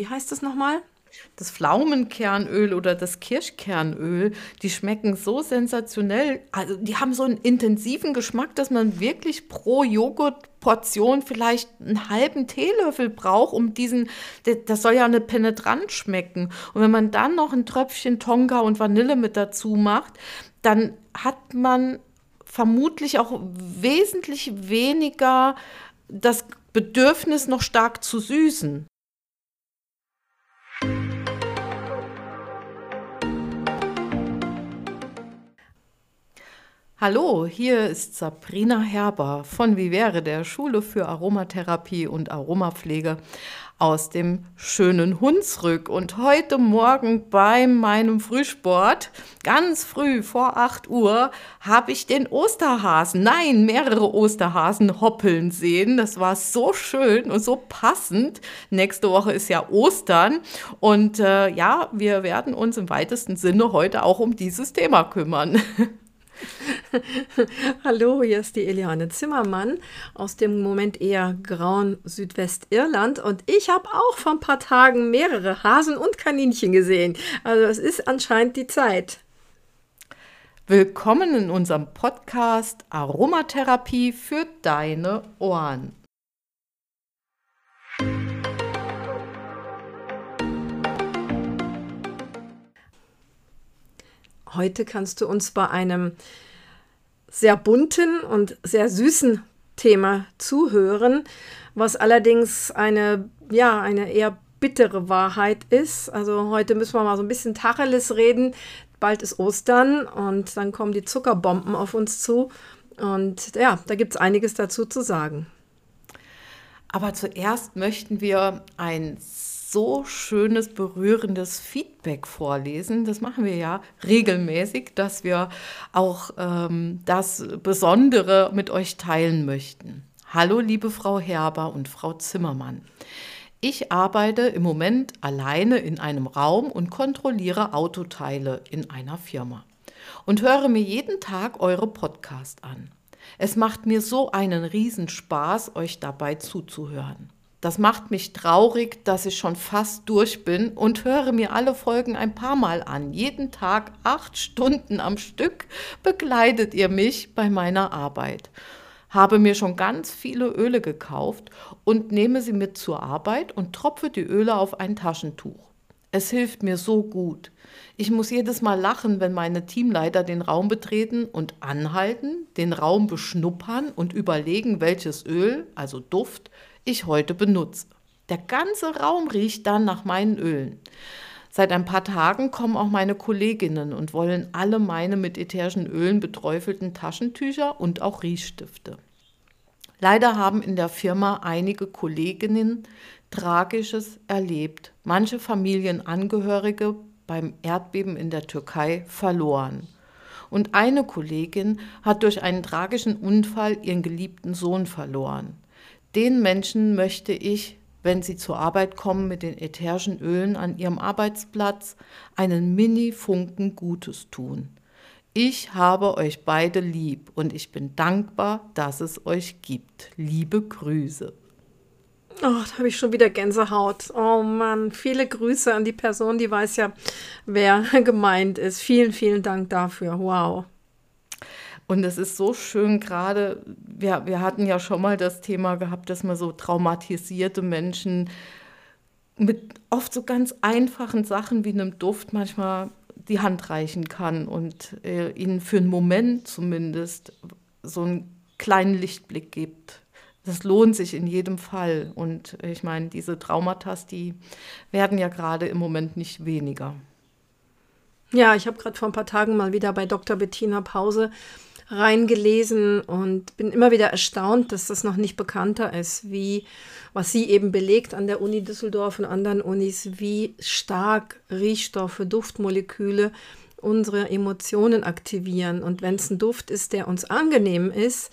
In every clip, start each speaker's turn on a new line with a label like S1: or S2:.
S1: wie heißt das nochmal?
S2: Das Pflaumenkernöl oder das Kirschkernöl, die schmecken so sensationell. Also die haben so einen intensiven Geschmack, dass man wirklich pro Joghurtportion vielleicht einen halben Teelöffel braucht, um diesen, das soll ja eine penetrant schmecken. Und wenn man dann noch ein Tröpfchen Tonka und Vanille mit dazu macht, dann hat man vermutlich auch wesentlich weniger das Bedürfnis, noch stark zu süßen. Hallo, hier ist Sabrina Herber von wäre der Schule für Aromatherapie und Aromapflege aus dem schönen Hunsrück. Und heute Morgen bei meinem Frühsport, ganz früh vor 8 Uhr, habe ich den Osterhasen, nein, mehrere Osterhasen hoppeln sehen. Das war so schön und so passend. Nächste Woche ist ja Ostern. Und äh, ja, wir werden uns im weitesten Sinne heute auch um dieses Thema kümmern.
S1: Hallo, hier ist die Eliane Zimmermann aus dem Moment eher grauen Südwestirland und ich habe auch vor ein paar Tagen mehrere Hasen und Kaninchen gesehen. Also es ist anscheinend die Zeit.
S2: Willkommen in unserem Podcast Aromatherapie für deine Ohren.
S1: Heute kannst du uns bei einem sehr bunten und sehr süßen Thema zuhören, was allerdings eine, ja, eine eher bittere Wahrheit ist. Also heute müssen wir mal so ein bisschen Tacheles reden. Bald ist Ostern und dann kommen die Zuckerbomben auf uns zu. Und ja, da gibt es einiges dazu zu sagen.
S2: Aber zuerst möchten wir ein so schönes, berührendes Feedback vorlesen. Das machen wir ja regelmäßig, dass wir auch ähm, das Besondere mit euch teilen möchten. Hallo, liebe Frau Herber und Frau Zimmermann. Ich arbeite im Moment alleine in einem Raum und kontrolliere Autoteile in einer Firma und höre mir jeden Tag eure Podcast an. Es macht mir so einen Riesenspaß, euch dabei zuzuhören. Das macht mich traurig, dass ich schon fast durch bin und höre mir alle Folgen ein paar Mal an. Jeden Tag acht Stunden am Stück begleitet ihr mich bei meiner Arbeit. Habe mir schon ganz viele Öle gekauft und nehme sie mit zur Arbeit und tropfe die Öle auf ein Taschentuch. Es hilft mir so gut. Ich muss jedes Mal lachen, wenn meine Teamleiter den Raum betreten und anhalten, den Raum beschnuppern und überlegen, welches Öl, also Duft, ich heute benutze. Der ganze Raum riecht dann nach meinen Ölen. Seit ein paar Tagen kommen auch meine Kolleginnen und wollen alle meine mit ätherischen Ölen beträufelten Taschentücher und auch Riechstifte. Leider haben in der Firma einige Kolleginnen Tragisches erlebt. Manche Familienangehörige beim Erdbeben in der Türkei verloren. Und eine Kollegin hat durch einen tragischen Unfall ihren geliebten Sohn verloren. Den Menschen möchte ich, wenn sie zur Arbeit kommen mit den ätherischen Ölen an ihrem Arbeitsplatz, einen Mini-Funken Gutes tun. Ich habe euch beide lieb und ich bin dankbar, dass es euch gibt. Liebe Grüße.
S1: Oh, da habe ich schon wieder Gänsehaut. Oh Mann, viele Grüße an die Person, die weiß ja, wer gemeint ist. Vielen, vielen Dank dafür. Wow.
S2: Und es ist so schön, gerade, wir, wir hatten ja schon mal das Thema gehabt, dass man so traumatisierte Menschen mit oft so ganz einfachen Sachen wie einem Duft manchmal die Hand reichen kann und äh, ihnen für einen Moment zumindest so einen kleinen Lichtblick gibt. Das lohnt sich in jedem Fall. Und ich meine, diese Traumata, die werden ja gerade im Moment nicht weniger.
S1: Ja, ich habe gerade vor ein paar Tagen mal wieder bei Dr. Bettina Pause reingelesen und bin immer wieder erstaunt, dass das noch nicht bekannter ist, wie, was sie eben belegt an der Uni Düsseldorf und anderen Unis, wie stark Riechstoffe, Duftmoleküle unsere Emotionen aktivieren. Und wenn es ein Duft ist, der uns angenehm ist,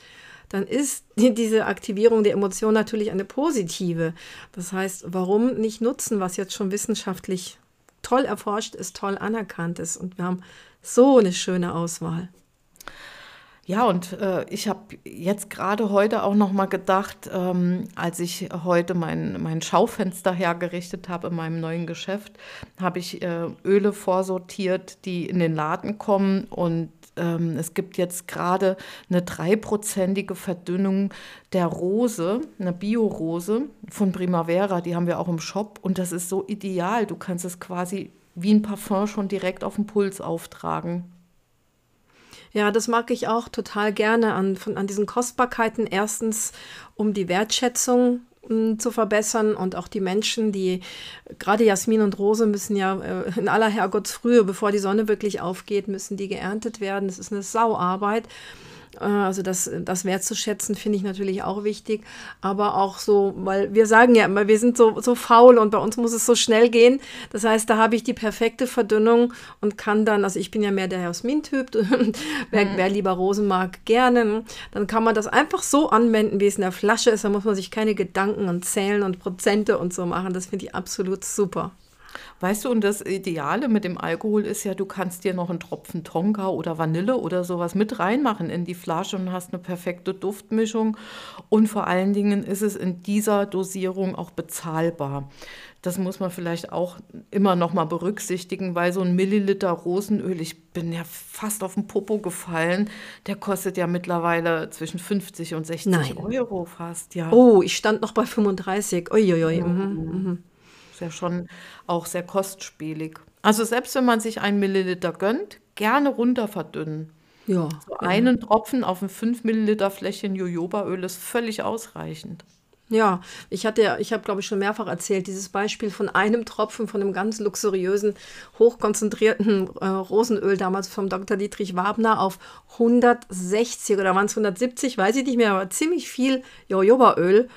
S1: dann ist diese Aktivierung der Emotion natürlich eine positive. Das heißt, warum nicht nutzen, was jetzt schon wissenschaftlich toll erforscht ist, toll anerkannt ist. Und wir haben so eine schöne Auswahl.
S2: Ja, und äh, ich habe jetzt gerade heute auch noch mal gedacht, ähm, als ich heute mein, mein Schaufenster hergerichtet habe in meinem neuen Geschäft, habe ich äh, Öle vorsortiert, die in den Laden kommen und ähm, es gibt jetzt gerade eine dreiprozentige Verdünnung der Rose, eine Bio-Rose von Primavera, die haben wir auch im Shop und das ist so ideal. Du kannst es quasi wie ein Parfum schon direkt auf den Puls auftragen.
S1: Ja, das mag ich auch total gerne an, von, an diesen Kostbarkeiten. Erstens, um die Wertschätzung hm, zu verbessern und auch die Menschen, die gerade Jasmin und Rose müssen ja äh, in aller Herrgottsfrühe, bevor die Sonne wirklich aufgeht, müssen die geerntet werden. Das ist eine Sauarbeit. Äh, also das, das wertzuschätzen finde ich natürlich auch wichtig, aber auch so, weil wir sagen ja immer, wir sind so, so faul und bei uns muss es so schnell gehen. Das heißt, da habe ich die perfekte Verdünnung und kann dann, also ich bin ja mehr der Jasmin-Typ, wer, mhm. wer lieber Rosen mag, gerne. Dann kann man das einfach so anwenden, wie es in der Flasche ist. Da muss man sich keine Gedanken und Zählen und Prozente und so machen. Das finde ich absolut super.
S2: Weißt du, und das Ideale mit dem Alkohol ist ja, du kannst dir noch einen Tropfen Tonka oder Vanille oder sowas mit reinmachen in die Flasche und hast eine perfekte Duftmischung. Und vor allen Dingen ist es in dieser Dosierung auch bezahlbar. Das muss man vielleicht auch immer noch mal berücksichtigen, weil so ein Milliliter Rosenöl, ich bin ja fast auf den Popo gefallen, der kostet ja mittlerweile zwischen 50 und 60 Nein. Euro fast. Ja.
S1: Oh, ich stand noch bei 35. Uiuiui. Mhm. Mhm.
S2: Ist ja schon auch sehr kostspielig. Also selbst wenn man sich einen Milliliter gönnt, gerne runter verdünnen. Ja. So ja. einen Tropfen auf ein 5 Milliliter Fläschchen Jojobaöl ist völlig ausreichend.
S1: Ja, ich hatte, ich habe glaube ich schon mehrfach erzählt, dieses Beispiel von einem Tropfen von einem ganz luxuriösen, hochkonzentrierten äh, Rosenöl damals vom Dr. Dietrich Wabner auf 160 oder waren es 170, weiß ich nicht mehr, aber ziemlich viel Jojobaöl.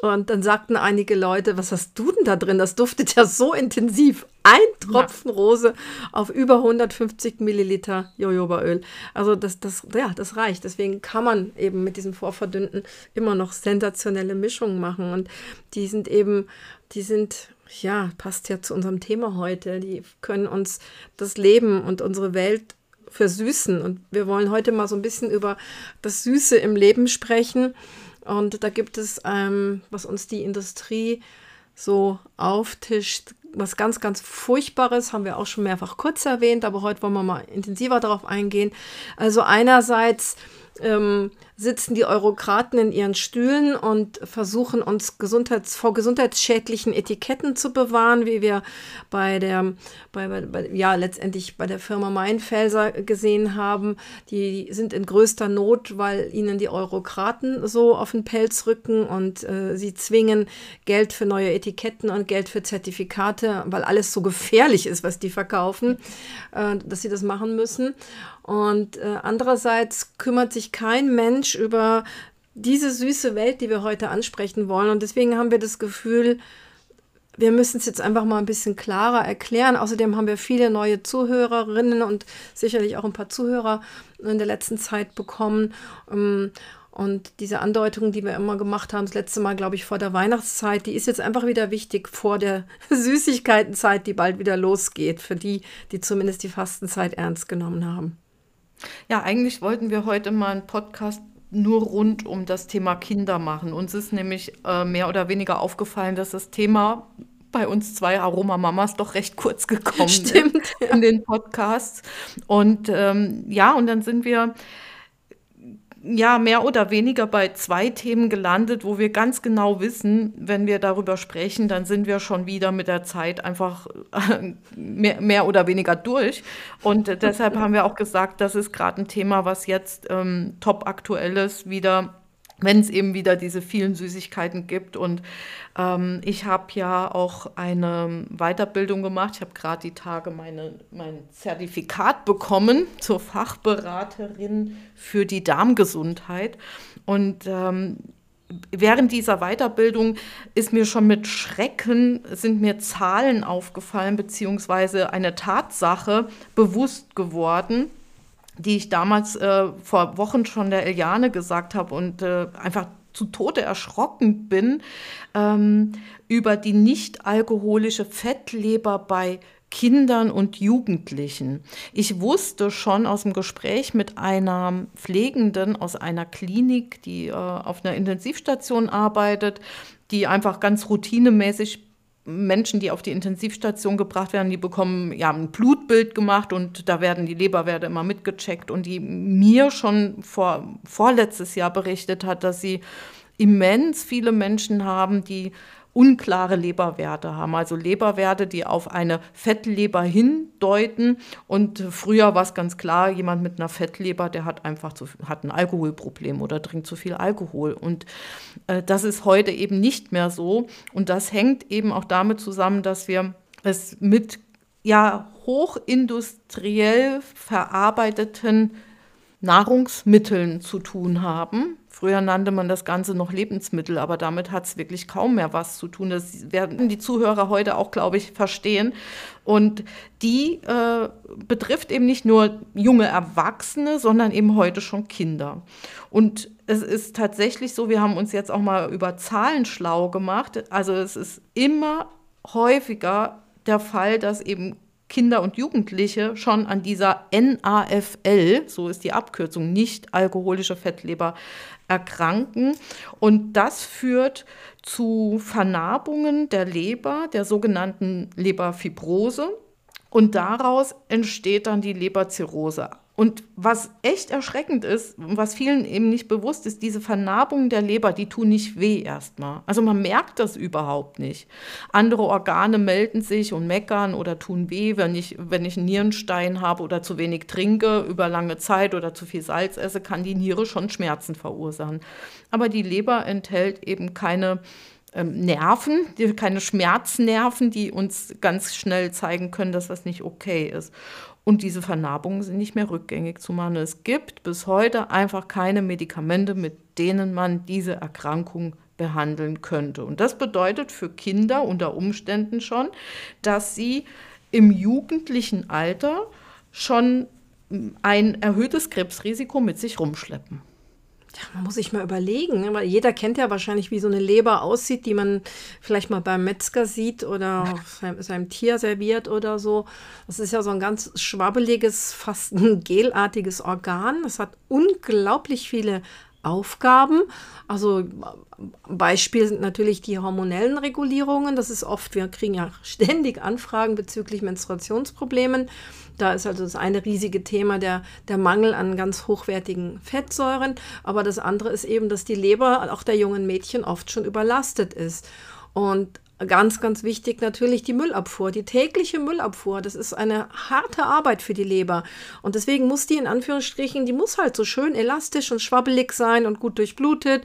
S1: Und dann sagten einige Leute, was hast du denn da drin? Das duftet ja so intensiv. Ein Tropfen Rose auf über 150 Milliliter Jojobaöl. Also das, das, ja, das reicht. Deswegen kann man eben mit diesem Vorverdünnten immer noch sensationelle Mischungen machen. Und die sind eben, die sind, ja, passt ja zu unserem Thema heute. Die können uns das Leben und unsere Welt versüßen. Und wir wollen heute mal so ein bisschen über das Süße im Leben sprechen. Und da gibt es, ähm, was uns die Industrie so auftischt, was ganz, ganz Furchtbares, haben wir auch schon mehrfach kurz erwähnt, aber heute wollen wir mal intensiver darauf eingehen. Also einerseits ähm, sitzen die Eurokraten in ihren Stühlen und versuchen uns Gesundheits vor gesundheitsschädlichen Etiketten zu bewahren, wie wir bei der, bei, bei, ja, letztendlich bei der Firma Mainfelser gesehen haben. Die sind in größter Not, weil ihnen die Eurokraten so auf den Pelz rücken und äh, sie zwingen Geld für neue Etiketten und Geld für Zertifikate, weil alles so gefährlich ist, was die verkaufen, äh, dass sie das machen müssen. Und äh, andererseits kümmert sich kein Mensch über diese süße Welt, die wir heute ansprechen wollen. Und deswegen haben wir das Gefühl, wir müssen es jetzt einfach mal ein bisschen klarer erklären. Außerdem haben wir viele neue Zuhörerinnen und sicherlich auch ein paar Zuhörer in der letzten Zeit bekommen. Ähm, und diese Andeutung, die wir immer gemacht haben, das letzte Mal, glaube ich, vor der Weihnachtszeit, die ist jetzt einfach wieder wichtig vor der Süßigkeitenzeit, die bald wieder losgeht, für die, die zumindest die Fastenzeit ernst genommen haben.
S2: Ja, eigentlich wollten wir heute mal einen Podcast nur rund um das Thema Kinder machen. Uns ist nämlich äh, mehr oder weniger aufgefallen, dass das Thema bei uns zwei Aroma-Mamas doch recht kurz gekommen Stimmt, ist ja. in den Podcasts. Und ähm, ja, und dann sind wir ja mehr oder weniger bei zwei Themen gelandet, wo wir ganz genau wissen, wenn wir darüber sprechen, dann sind wir schon wieder mit der Zeit einfach äh, mehr, mehr oder weniger durch. Und deshalb haben wir auch gesagt, das ist gerade ein Thema, was jetzt ähm, top aktuell ist, wieder wenn es eben wieder diese vielen Süßigkeiten gibt. Und ähm, ich habe ja auch eine Weiterbildung gemacht. Ich habe gerade die Tage meine, mein Zertifikat bekommen zur Fachberaterin für die Darmgesundheit. Und ähm, während dieser Weiterbildung ist mir schon mit Schrecken, sind mir Zahlen aufgefallen, beziehungsweise eine Tatsache bewusst geworden die ich damals äh, vor Wochen schon der Eliane gesagt habe und äh, einfach zu Tode erschrocken bin ähm, über die nicht alkoholische Fettleber bei Kindern und Jugendlichen. Ich wusste schon aus dem Gespräch mit einer Pflegenden aus einer Klinik, die äh, auf einer Intensivstation arbeitet, die einfach ganz routinemäßig Menschen, die auf die Intensivstation gebracht werden, die bekommen ja ein Blutbild gemacht und da werden die Leberwerte immer mitgecheckt. Und die mir schon vor vorletztes Jahr berichtet hat, dass sie immens viele Menschen haben, die unklare Leberwerte haben, also Leberwerte, die auf eine Fettleber hindeuten. Und früher war es ganz klar, jemand mit einer Fettleber, der hat einfach zu, hat ein Alkoholproblem oder trinkt zu viel Alkohol. Und äh, das ist heute eben nicht mehr so. Und das hängt eben auch damit zusammen, dass wir es mit ja hochindustriell verarbeiteten Nahrungsmitteln zu tun haben. Früher nannte man das Ganze noch Lebensmittel, aber damit hat es wirklich kaum mehr was zu tun. Das werden die Zuhörer heute auch, glaube ich, verstehen. Und die äh, betrifft eben nicht nur junge Erwachsene, sondern eben heute schon Kinder. Und es ist tatsächlich so, wir haben uns jetzt auch mal über Zahlen schlau gemacht. Also es ist immer häufiger der Fall, dass eben Kinder und Jugendliche schon an dieser NAFL, so ist die Abkürzung, nicht alkoholische Fettleber, erkranken. Und das führt zu Vernarbungen der Leber, der sogenannten Leberfibrose. Und daraus entsteht dann die Leberzirrhose. Und was echt erschreckend ist, was vielen eben nicht bewusst ist, diese Vernarbungen der Leber, die tun nicht weh erstmal. Also man merkt das überhaupt nicht. Andere Organe melden sich und meckern oder tun weh, wenn ich, wenn ich einen Nierenstein habe oder zu wenig trinke über lange Zeit oder zu viel Salz esse, kann die Niere schon Schmerzen verursachen. Aber die Leber enthält eben keine ähm, Nerven, keine Schmerznerven, die uns ganz schnell zeigen können, dass das nicht okay ist. Und diese Vernarbungen sind nicht mehr rückgängig zu machen. Es gibt bis heute einfach keine Medikamente, mit denen man diese Erkrankung behandeln könnte. Und das bedeutet für Kinder unter Umständen schon, dass sie im jugendlichen Alter schon ein erhöhtes Krebsrisiko mit sich rumschleppen.
S1: Man muss sich mal überlegen, ne? weil jeder kennt ja wahrscheinlich, wie so eine Leber aussieht, die man vielleicht mal beim Metzger sieht oder seinem, seinem Tier serviert oder so. Das ist ja so ein ganz schwabbeliges, fast ein gelartiges Organ. Das hat unglaublich viele Aufgaben. Also Beispiel sind natürlich die hormonellen Regulierungen. Das ist oft, wir kriegen ja ständig Anfragen bezüglich Menstruationsproblemen. Da ist also das eine riesige Thema der, der Mangel an ganz hochwertigen Fettsäuren. Aber das andere ist eben, dass die Leber auch der jungen Mädchen oft schon überlastet ist. Und Ganz, ganz wichtig natürlich die Müllabfuhr, die tägliche Müllabfuhr. Das ist eine harte Arbeit für die Leber. Und deswegen muss die in Anführungsstrichen, die muss halt so schön elastisch und schwabbelig sein und gut durchblutet.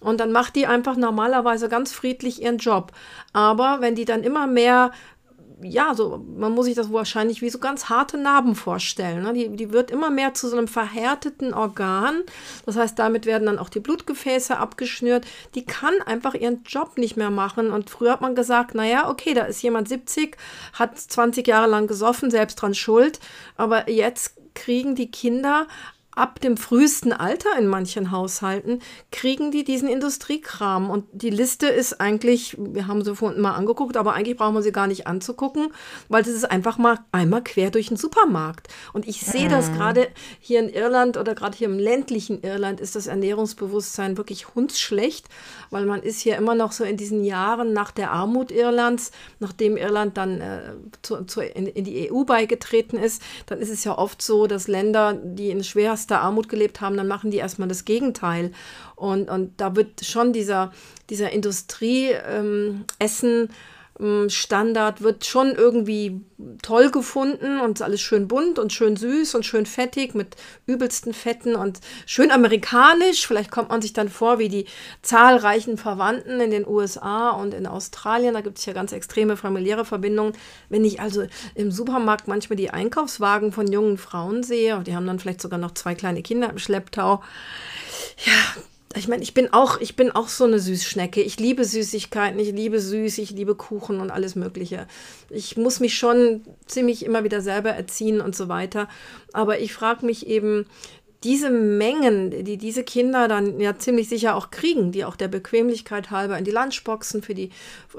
S1: Und dann macht die einfach normalerweise ganz friedlich ihren Job. Aber wenn die dann immer mehr ja, so, man muss sich das wahrscheinlich wie so ganz harte Narben vorstellen. Ne? Die, die wird immer mehr zu so einem verhärteten Organ. Das heißt, damit werden dann auch die Blutgefäße abgeschnürt. Die kann einfach ihren Job nicht mehr machen. Und früher hat man gesagt, naja, okay, da ist jemand 70, hat 20 Jahre lang gesoffen, selbst dran schuld. Aber jetzt kriegen die Kinder ab dem frühesten Alter in manchen Haushalten kriegen die diesen Industriekram. Und die Liste ist eigentlich, wir haben sie vorhin mal angeguckt, aber eigentlich brauchen wir sie gar nicht anzugucken, weil das ist einfach mal einmal quer durch den Supermarkt. Und ich sehe das mhm. gerade hier in Irland oder gerade hier im ländlichen Irland ist das Ernährungsbewusstsein wirklich hundsschlecht, weil man ist hier immer noch so in diesen Jahren nach der Armut Irlands, nachdem Irland dann äh, zu, zu, in, in die EU beigetreten ist, dann ist es ja oft so, dass Länder, die in schwersten der Armut gelebt haben, dann machen die erstmal das Gegenteil. Und, und da wird schon dieser, dieser Industrieessen ähm, Standard wird schon irgendwie toll gefunden und alles schön bunt und schön süß und schön fettig mit übelsten Fetten und schön amerikanisch. Vielleicht kommt man sich dann vor wie die zahlreichen Verwandten in den USA und in Australien. Da gibt es ja ganz extreme familiäre Verbindungen. Wenn ich also im Supermarkt manchmal die Einkaufswagen von jungen Frauen sehe, die haben dann vielleicht sogar noch zwei kleine Kinder im Schlepptau. Ja, ich meine, ich bin auch, ich bin auch so eine Süßschnecke. Ich liebe Süßigkeiten, ich liebe süß, ich liebe Kuchen und alles Mögliche. Ich muss mich schon ziemlich immer wieder selber erziehen und so weiter. Aber ich frage mich eben, diese Mengen, die diese Kinder dann ja ziemlich sicher auch kriegen, die auch der Bequemlichkeit halber in die Lunchboxen für die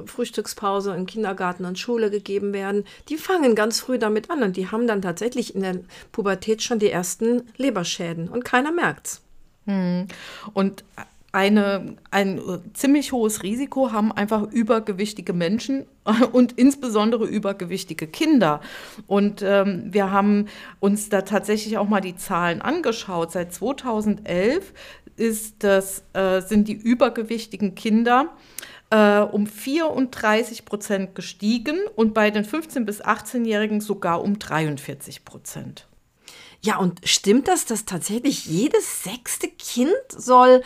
S1: Frühstückspause im Kindergarten und Schule gegeben werden, die fangen ganz früh damit an und die haben dann tatsächlich in der Pubertät schon die ersten Leberschäden und keiner merkt's.
S2: Hm. Und eine, ein ziemlich hohes Risiko haben einfach übergewichtige Menschen und insbesondere übergewichtige Kinder. Und ähm, wir haben uns da tatsächlich auch mal die Zahlen angeschaut. Seit 2011 ist das, äh, sind die übergewichtigen Kinder äh, um 34 Prozent gestiegen und bei den 15- bis 18-Jährigen sogar um 43 Prozent.
S1: Ja, und stimmt das, dass tatsächlich jedes sechste Kind soll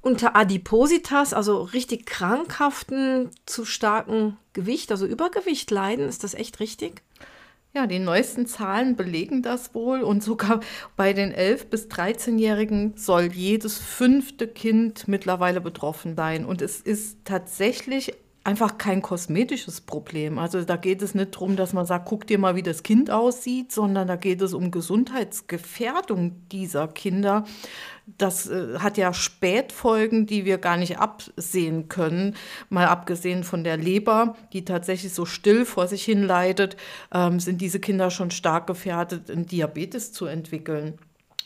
S1: unter Adipositas, also richtig krankhaften, zu starken Gewicht, also Übergewicht leiden. Ist das echt richtig?
S2: Ja, die neuesten Zahlen belegen das wohl und sogar bei den 11- bis 13-Jährigen soll jedes fünfte Kind mittlerweile betroffen sein. Und es ist tatsächlich einfach kein kosmetisches Problem. Also da geht es nicht darum, dass man sagt, guck dir mal, wie das Kind aussieht, sondern da geht es um Gesundheitsgefährdung dieser Kinder. Das äh, hat ja Spätfolgen, die wir gar nicht absehen können. Mal abgesehen von der Leber, die tatsächlich so still vor sich hin leidet, ähm, sind diese Kinder schon stark gefährdet, einen Diabetes zu entwickeln.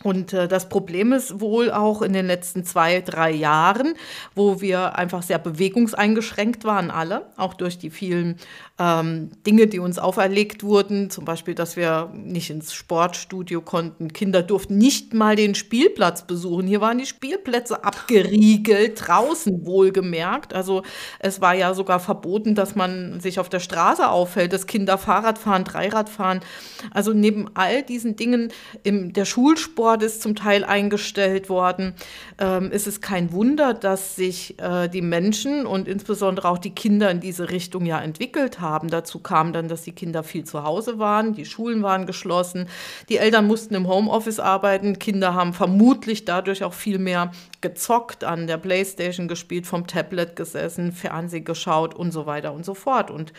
S2: Und äh, das Problem ist wohl auch in den letzten zwei, drei Jahren, wo wir einfach sehr bewegungseingeschränkt waren, alle, auch durch die vielen ähm, Dinge, die uns auferlegt wurden, zum Beispiel, dass wir nicht ins Sportstudio konnten. Kinder durften nicht mal den Spielplatz besuchen. Hier waren die Spielplätze abgeriegelt, draußen wohlgemerkt. Also es war ja sogar verboten, dass man sich auf der Straße aufhält, dass Kinder Fahrrad fahren, Dreirad fahren. Also neben all diesen Dingen, im, der Schulsport ist zum Teil eingestellt worden, ähm, ist es kein Wunder, dass sich äh, die Menschen und insbesondere auch die Kinder in diese Richtung ja entwickelt haben haben. Dazu kam dann, dass die Kinder viel zu Hause waren, die Schulen waren geschlossen, die Eltern mussten im Homeoffice arbeiten, Kinder haben vermutlich dadurch auch viel mehr gezockt, an der Playstation gespielt, vom Tablet gesessen, Fernsehen geschaut und so weiter und so fort. Und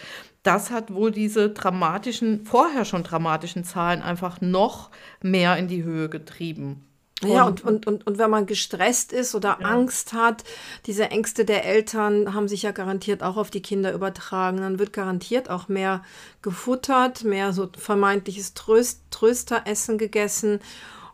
S2: das hat wohl diese dramatischen, vorher schon dramatischen Zahlen einfach noch mehr in die Höhe getrieben.
S1: Ja, und, und, und, und wenn man gestresst ist oder ja. Angst hat, diese Ängste der Eltern haben sich ja garantiert auch auf die Kinder übertragen. Dann wird garantiert auch mehr gefuttert, mehr so vermeintliches Tröst, Trösteressen gegessen.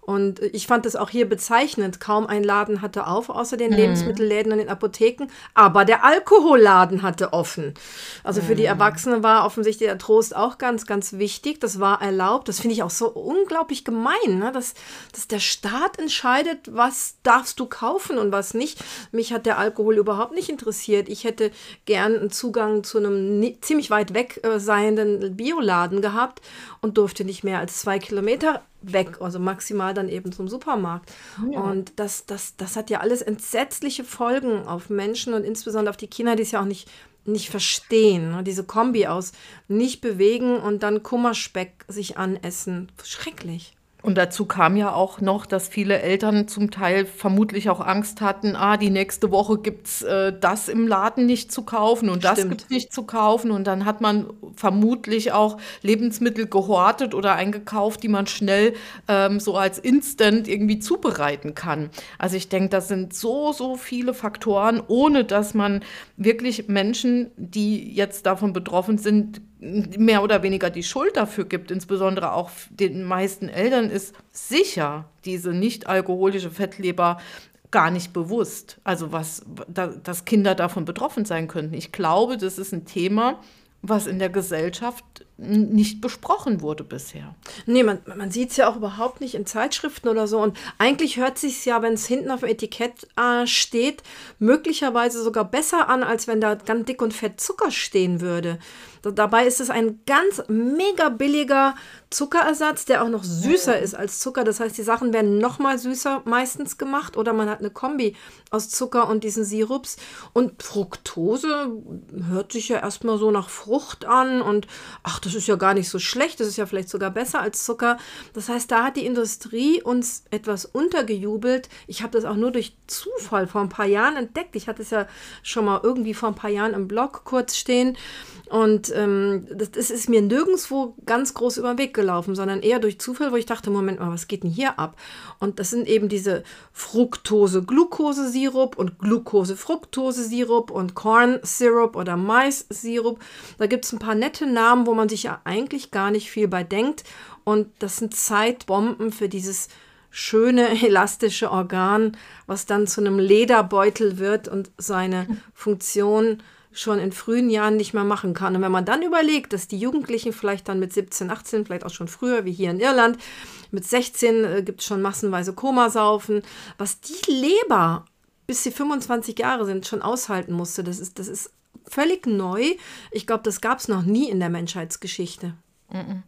S1: Und ich fand es auch hier bezeichnend. Kaum ein Laden hatte auf, außer den mhm. Lebensmittelläden und den Apotheken. Aber der Alkoholladen hatte offen. Also für die mhm. Erwachsenen war offensichtlich der Trost auch ganz, ganz wichtig. Das war erlaubt. Das finde ich auch so unglaublich gemein, ne? dass, dass der Staat entscheidet, was darfst du kaufen und was nicht. Mich hat der Alkohol überhaupt nicht interessiert. Ich hätte gern einen Zugang zu einem ziemlich weit weg äh, seienden Bioladen gehabt und durfte nicht mehr als zwei Kilometer weg, also maximal dann eben zum Supermarkt. Ja. Und das, das, das hat ja alles entsetzliche Folgen auf Menschen und insbesondere auf die Kinder, die es ja auch nicht, nicht verstehen. Ne? Diese Kombi aus nicht bewegen und dann Kummerspeck sich anessen. Schrecklich.
S2: Und dazu kam ja auch noch, dass viele Eltern zum Teil vermutlich auch Angst hatten, ah, die nächste Woche gibt's äh, das im Laden nicht zu kaufen und das Stimmt. gibt's nicht zu kaufen. Und dann hat man vermutlich auch Lebensmittel gehortet oder eingekauft, die man schnell ähm, so als Instant irgendwie zubereiten kann. Also ich denke, das sind so, so viele Faktoren, ohne dass man wirklich Menschen, die jetzt davon betroffen sind, mehr oder weniger die Schuld dafür gibt, insbesondere auch den meisten Eltern, ist sicher diese nicht alkoholische Fettleber gar nicht bewusst. Also was, da, dass Kinder davon betroffen sein könnten. Ich glaube, das ist ein Thema, was in der Gesellschaft nicht besprochen wurde bisher.
S1: Nee, man, man sieht es ja auch überhaupt nicht in Zeitschriften oder so. Und eigentlich hört sich ja, wenn es hinten auf dem Etikett äh, steht, möglicherweise sogar besser an, als wenn da ganz dick und fett Zucker stehen würde. Dabei ist es ein ganz mega billiger Zuckerersatz, der auch noch süßer ist als Zucker. Das heißt, die Sachen werden noch mal süßer meistens gemacht oder man hat eine Kombi aus Zucker und diesen Sirups. Und Fructose hört sich ja erstmal so nach Frucht Frucht an und ach, das ist ja gar nicht so schlecht, das ist ja vielleicht sogar besser als Zucker. Das heißt, da hat die Industrie uns etwas untergejubelt. Ich habe das auch nur durch Zufall vor ein paar Jahren entdeckt. Ich hatte es ja schon mal irgendwie vor ein paar Jahren im Blog kurz stehen. Und ähm, das, das, ist mir nirgendwo ganz groß über den Weg gelaufen, sondern eher durch Zufall, wo ich dachte, Moment mal, was geht denn hier ab? Und das sind eben diese Fructose-Glucose-Sirup und Glucose-Fructose-Sirup und Corn-Sirup oder Mais-Sirup. Da gibt es ein paar nette Namen, wo man sich ja eigentlich gar nicht viel bei denkt. Und das sind Zeitbomben für dieses schöne elastische Organ, was dann zu einem Lederbeutel wird und seine Funktion schon in frühen Jahren nicht mehr machen kann. Und wenn man dann überlegt, dass die Jugendlichen vielleicht dann mit 17, 18, vielleicht auch schon früher, wie hier in Irland, mit 16 äh, gibt es schon massenweise Komasaufen, was die Leber, bis sie 25 Jahre sind, schon aushalten musste, das ist, das ist völlig neu. Ich glaube, das gab es noch nie in der Menschheitsgeschichte. -mm.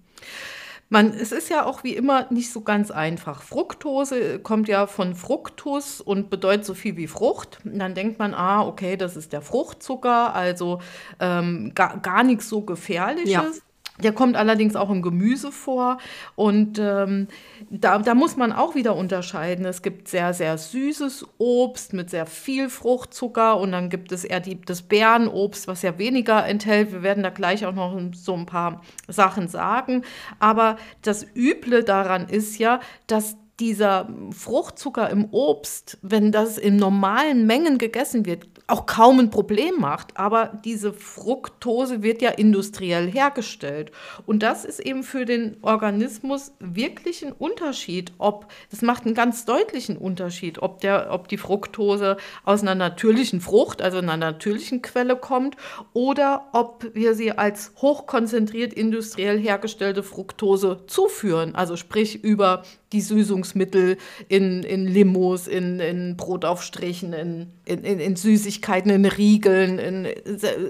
S2: Man, es ist ja auch wie immer nicht so ganz einfach. Fructose kommt ja von Fructus und bedeutet so viel wie Frucht. Und dann denkt man, ah, okay, das ist der Fruchtzucker, also ähm, gar, gar nichts so Gefährliches. Ja. Der kommt allerdings auch im Gemüse vor und ähm, da, da muss man auch wieder unterscheiden. Es gibt sehr, sehr süßes Obst mit sehr viel Fruchtzucker und dann gibt es eher die, das Beerenobst, was ja weniger enthält. Wir werden da gleich auch noch so ein paar Sachen sagen. Aber das Üble daran ist ja, dass dieser Fruchtzucker im Obst, wenn das in normalen Mengen gegessen wird, auch kaum ein Problem macht. Aber diese Fructose wird ja industriell hergestellt. Und das ist eben für den Organismus wirklich ein Unterschied. Ob, das macht einen ganz deutlichen Unterschied, ob, der, ob die Fructose aus einer natürlichen Frucht, also einer natürlichen Quelle kommt, oder ob wir sie als hochkonzentriert industriell hergestellte Fructose zuführen. Also sprich über die Süßungsmittel in, in Limos, in, in Brotaufstrichen, in, in, in Süßigkeiten, in Riegeln, in,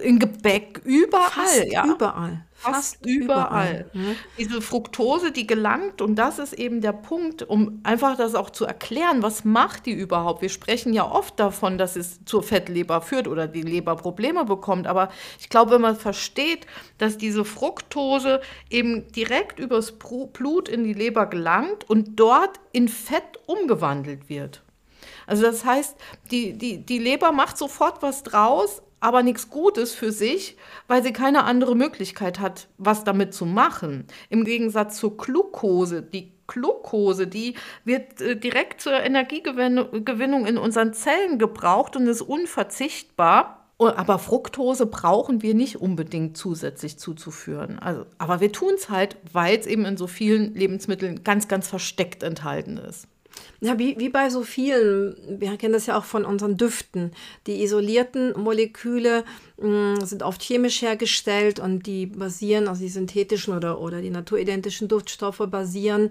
S2: in Gebäck, überall. Fast
S1: ja. Überall.
S2: Fast überall. überall. Mhm. Diese Fructose, die gelangt, und das ist eben der Punkt, um einfach das auch zu erklären, was macht die überhaupt? Wir sprechen ja oft davon, dass es zur Fettleber führt oder die Leber Probleme bekommt, aber ich glaube, wenn man versteht, dass diese Fructose eben direkt übers Blut in die Leber gelangt und dort in Fett umgewandelt wird. Also das heißt, die, die, die Leber macht sofort was draus, aber nichts Gutes für sich, weil sie keine andere Möglichkeit hat, was damit zu machen. Im Gegensatz zur Glucose, die Glucose, die wird äh, direkt zur Energiegewinnung in unseren Zellen gebraucht und ist unverzichtbar. Aber Fructose brauchen wir nicht unbedingt zusätzlich zuzuführen. Also, aber wir tun es halt, weil es eben in so vielen Lebensmitteln ganz, ganz versteckt enthalten ist.
S1: Ja, wie, wie bei so vielen, wir kennen das ja auch von unseren Düften. Die isolierten Moleküle mh, mm, sind oft chemisch hergestellt und die basieren, also die synthetischen oder, oder die naturidentischen Duftstoffe basieren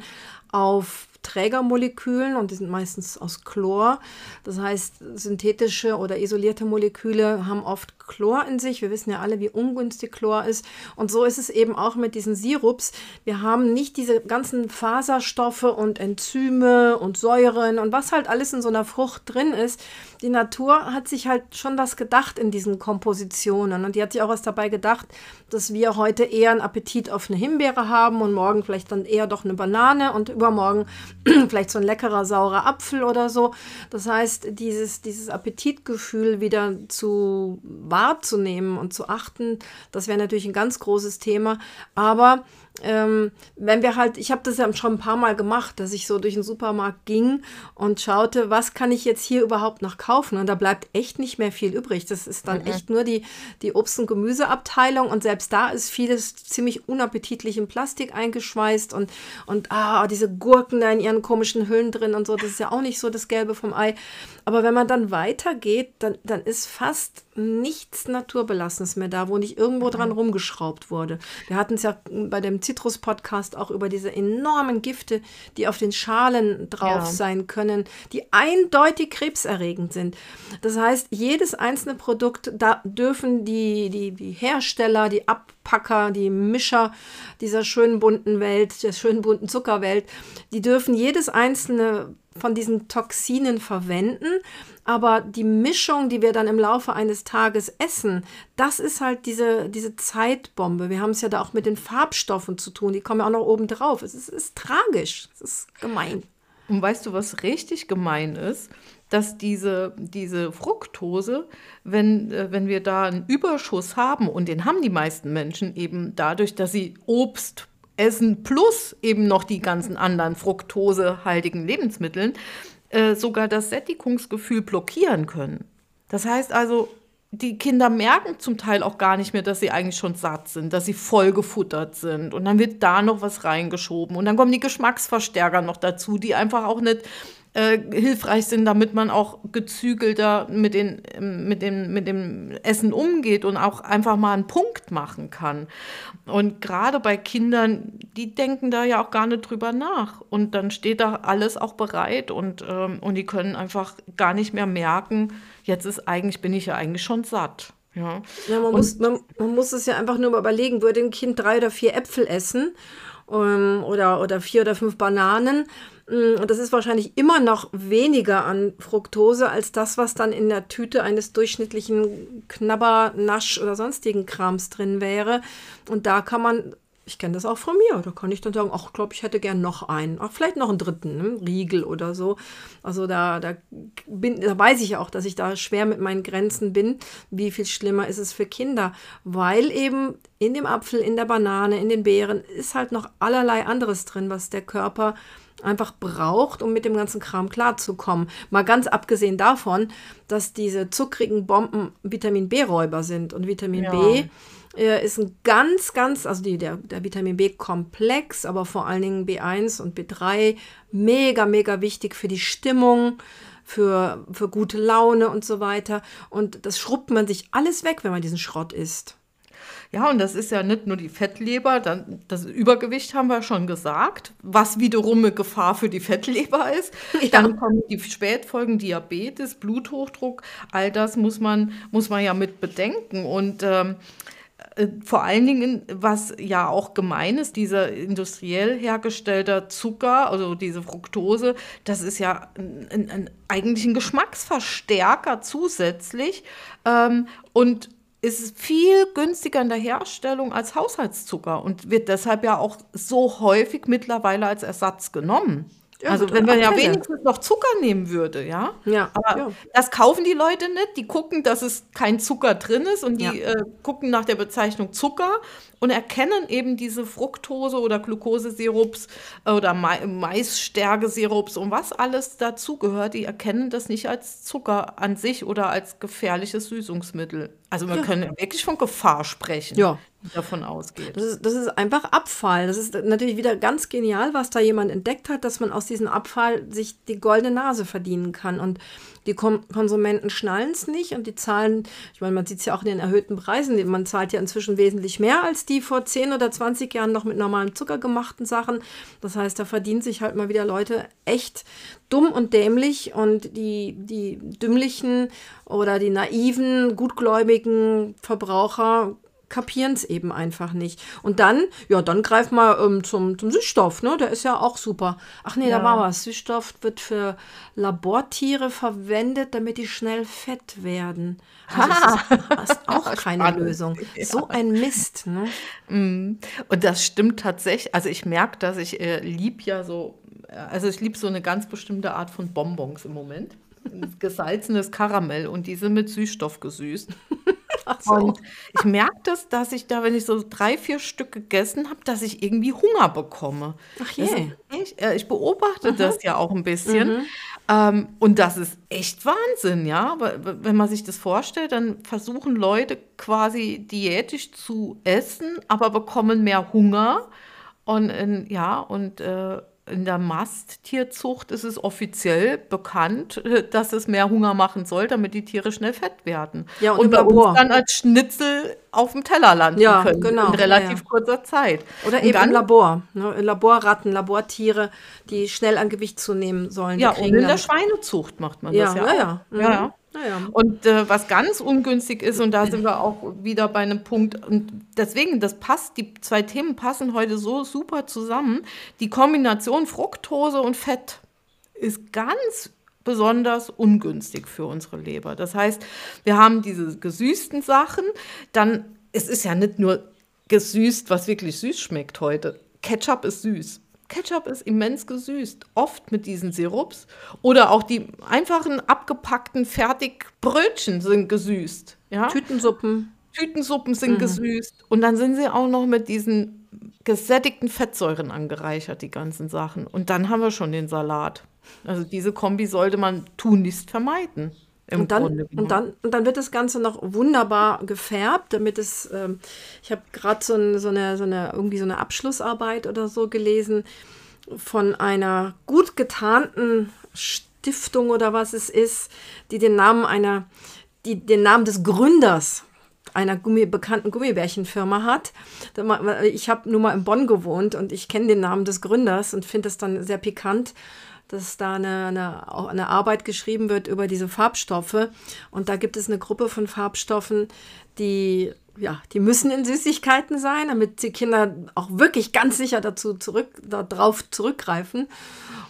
S1: auf Trägermolekülen und die sind meistens aus Chlor. Das heißt, synthetische oder isolierte Moleküle haben oft Chlor in sich. Wir wissen ja alle, wie ungünstig Chlor ist. Und so ist es eben auch mit diesen Sirups. Wir haben nicht diese ganzen Faserstoffe und Enzyme und Säuren und was halt alles in so einer Frucht drin ist. Die Natur hat sich halt schon was gedacht in diesen Kompositionen. Und die hat sich auch was dabei gedacht, dass wir heute eher einen Appetit auf eine Himbeere haben und morgen vielleicht dann eher doch eine Banane und übermorgen vielleicht so ein leckerer saurer Apfel oder so. Das heißt, dieses, dieses Appetitgefühl wieder zu wahrzunehmen und zu achten, das wäre natürlich ein ganz großes Thema. Aber ähm, wenn wir halt, ich habe das ja schon ein paar Mal gemacht, dass ich so durch den Supermarkt ging und schaute, was kann ich jetzt hier überhaupt noch kaufen? Und da bleibt echt nicht mehr viel übrig. Das ist dann mhm. echt nur die, die Obst- und Gemüseabteilung und selbst da ist vieles ziemlich unappetitlich in Plastik eingeschweißt und, und ah, diese Gurken da in ihren komischen Hüllen drin und so, das ist ja auch nicht so das Gelbe vom Ei. Aber wenn man dann weitergeht, dann, dann ist fast nichts Naturbelassenes mehr da, wo nicht irgendwo mhm. dran rumgeschraubt wurde. Wir hatten es ja bei dem Zitrus-Podcast auch über diese enormen Gifte, die auf den Schalen drauf ja. sein können, die eindeutig krebserregend sind. Das heißt, jedes einzelne Produkt, da dürfen die, die, die Hersteller, die Abpacker, die Mischer dieser schönen bunten Welt, der schönen bunten Zuckerwelt, die dürfen jedes einzelne von diesen Toxinen verwenden, aber die Mischung, die wir dann im Laufe eines Tages essen, das ist halt diese, diese Zeitbombe. Wir haben es ja da auch mit den Farbstoffen zu tun, die kommen ja auch noch oben drauf. Es ist, ist tragisch, es ist gemein.
S2: Und weißt du, was richtig gemein ist? Dass diese, diese Fructose, wenn, äh, wenn wir da einen Überschuss haben, und den haben die meisten Menschen eben dadurch, dass sie Obst essen plus eben noch die ganzen anderen fruktosehaltigen Lebensmitteln, äh, sogar das Sättigungsgefühl blockieren können. Das heißt also, die Kinder merken zum Teil auch gar nicht mehr, dass sie eigentlich schon satt sind, dass sie voll gefuttert sind. Und dann wird da noch was reingeschoben. Und dann kommen die Geschmacksverstärker noch dazu, die einfach auch nicht äh, hilfreich sind, damit man auch gezügelter mit, den, mit, dem, mit dem Essen umgeht und auch einfach mal einen Punkt machen kann. Und gerade bei Kindern, die denken da ja auch gar nicht drüber nach. Und dann steht da alles auch bereit und, ähm, und die können einfach gar nicht mehr merken, jetzt ist eigentlich, bin ich ja eigentlich schon satt. Ja,
S1: ja man, muss, man, man muss es ja einfach nur mal überlegen, würde ein Kind drei oder vier Äpfel essen ähm, oder, oder vier oder fünf Bananen, und das ist wahrscheinlich immer noch weniger an Fructose als das, was dann in der Tüte eines durchschnittlichen Knabber, Nasch oder sonstigen Krams drin wäre. Und da kann man ich kenne das auch von mir. Da kann ich dann sagen, ach, ich glaube, ich hätte gern noch einen. Ach, vielleicht noch einen dritten, ne? Riegel oder so. Also da, da, bin, da weiß ich auch, dass ich da schwer mit meinen Grenzen bin. Wie viel schlimmer ist es für Kinder? Weil eben in dem Apfel, in der Banane, in den Beeren ist halt noch allerlei anderes drin, was der Körper einfach braucht, um mit dem ganzen Kram klarzukommen. Mal ganz abgesehen davon, dass diese zuckrigen Bomben Vitamin B-Räuber sind. Und Vitamin ja. B äh, ist ein ganz, ganz, also die, der, der Vitamin B-Komplex, aber vor allen Dingen B1 und B3, mega, mega wichtig für die Stimmung, für, für gute Laune und so weiter. Und das schrubbt man sich alles weg, wenn man diesen Schrott isst.
S2: Ja, und das ist ja nicht nur die Fettleber, dann das Übergewicht haben wir schon gesagt, was wiederum eine Gefahr für die Fettleber ist. Ja. Dann kommen die Spätfolgen Diabetes, Bluthochdruck, all das muss man, muss man ja mit bedenken. Und ähm, äh, vor allen Dingen, was ja auch gemein ist, dieser industriell hergestellter Zucker, also diese Fructose, das ist ja ein, ein, eigentlich ein Geschmacksverstärker zusätzlich ähm, und ist viel günstiger in der Herstellung als Haushaltszucker und wird deshalb ja auch so häufig mittlerweile als Ersatz genommen. Ja, also wenn man ja wenigstens noch Zucker nehmen würde, ja.
S1: Ja.
S2: Aber
S1: ja.
S2: das kaufen die Leute nicht. Die gucken, dass es kein Zucker drin ist und die ja. äh, gucken nach der Bezeichnung Zucker und erkennen eben diese Fructose oder Glukosesirups äh, oder Ma Maisstärkesirups und was alles dazugehört. Die erkennen das nicht als Zucker an sich oder als gefährliches Süßungsmittel. Also man ja. kann wirklich von Gefahr sprechen.
S1: Ja
S2: davon ausgeht.
S1: Das ist, das ist einfach Abfall. Das ist natürlich wieder ganz genial, was da jemand entdeckt hat, dass man aus diesem Abfall sich die goldene Nase verdienen kann. Und die Konsumenten schnallen es nicht und die zahlen, ich meine, man sieht es ja auch in den erhöhten Preisen, man zahlt ja inzwischen wesentlich mehr als die vor 10 oder 20 Jahren noch mit normalen Zucker gemachten Sachen. Das heißt, da verdienen sich halt mal wieder Leute echt dumm und dämlich und die, die dümmlichen oder die naiven, gutgläubigen Verbraucher kapieren es eben einfach nicht. Und dann, ja, dann greif mal ähm, zum, zum Süßstoff, ne? Der ist ja auch super. Ach nee, ja. da war was. Süßstoff wird für Labortiere verwendet, damit die schnell fett werden. Also das ist, auch keine Spannend. Lösung. Ja. So ein Mist, ne?
S2: Mm. Und das stimmt tatsächlich. Also ich merke, dass ich äh, lieb ja so, also ich liebe so eine ganz bestimmte Art von Bonbons im Moment. Gesalzenes Karamell und die sind mit Süßstoff gesüßt. So. Und ich merke das, dass ich da, wenn ich so drei, vier Stück gegessen habe, dass ich irgendwie Hunger bekomme.
S1: Ach je.
S2: Ich, äh, ich, beobachte Aha. das ja auch ein bisschen. Mhm. Ähm, und das ist echt Wahnsinn, ja. Wenn man sich das vorstellt, dann versuchen Leute quasi diätisch zu essen, aber bekommen mehr Hunger. Und äh, ja, und äh, in der Masttierzucht ist es offiziell bekannt, dass es mehr Hunger machen soll, damit die Tiere schnell fett werden.
S1: Ja, und, und bei uns
S2: dann als Schnitzel auf dem Teller landen
S1: ja,
S2: können
S1: genau,
S2: in relativ ja, ja. kurzer Zeit.
S1: Oder und eben dann, im Labor. Ne? Laborratten, Labortiere, die schnell an Gewicht zunehmen sollen.
S2: Ja, und in der Schweinezucht macht man das ja,
S1: ja. Ja,
S2: mhm. ja. Naja. Und äh, was ganz ungünstig ist, und da sind wir auch wieder bei einem Punkt, und deswegen, das passt, die zwei Themen passen heute so super zusammen, die Kombination Fructose und Fett ist ganz besonders ungünstig für unsere Leber. Das heißt, wir haben diese gesüßten Sachen, dann, es ist ja nicht nur gesüßt, was wirklich süß schmeckt heute. Ketchup ist süß. Ketchup ist immens gesüßt, oft mit diesen Sirups. Oder auch die einfachen abgepackten Fertigbrötchen sind gesüßt. Ja?
S1: Tütensuppen.
S2: Tütensuppen sind mhm. gesüßt. Und dann sind sie auch noch mit diesen gesättigten Fettsäuren angereichert, die ganzen Sachen. Und dann haben wir schon den Salat. Also diese Kombi sollte man tunlichst vermeiden.
S1: Und dann, und, dann, und dann wird das Ganze noch wunderbar gefärbt, damit es, ähm, ich habe gerade so, ein, so, eine, so eine, irgendwie so eine Abschlussarbeit oder so gelesen von einer gut getarnten Stiftung oder was es ist, die den Namen einer, die den Namen des Gründers einer Gummi, bekannten Gummibärchenfirma hat. Ich habe nur mal in Bonn gewohnt und ich kenne den Namen des Gründers und finde es dann sehr pikant dass da eine, eine, eine Arbeit geschrieben wird über diese Farbstoffe. Und da gibt es eine Gruppe von Farbstoffen, die ja, die müssen in Süßigkeiten sein, damit die Kinder auch wirklich ganz sicher dazu zurück, darauf zurückgreifen.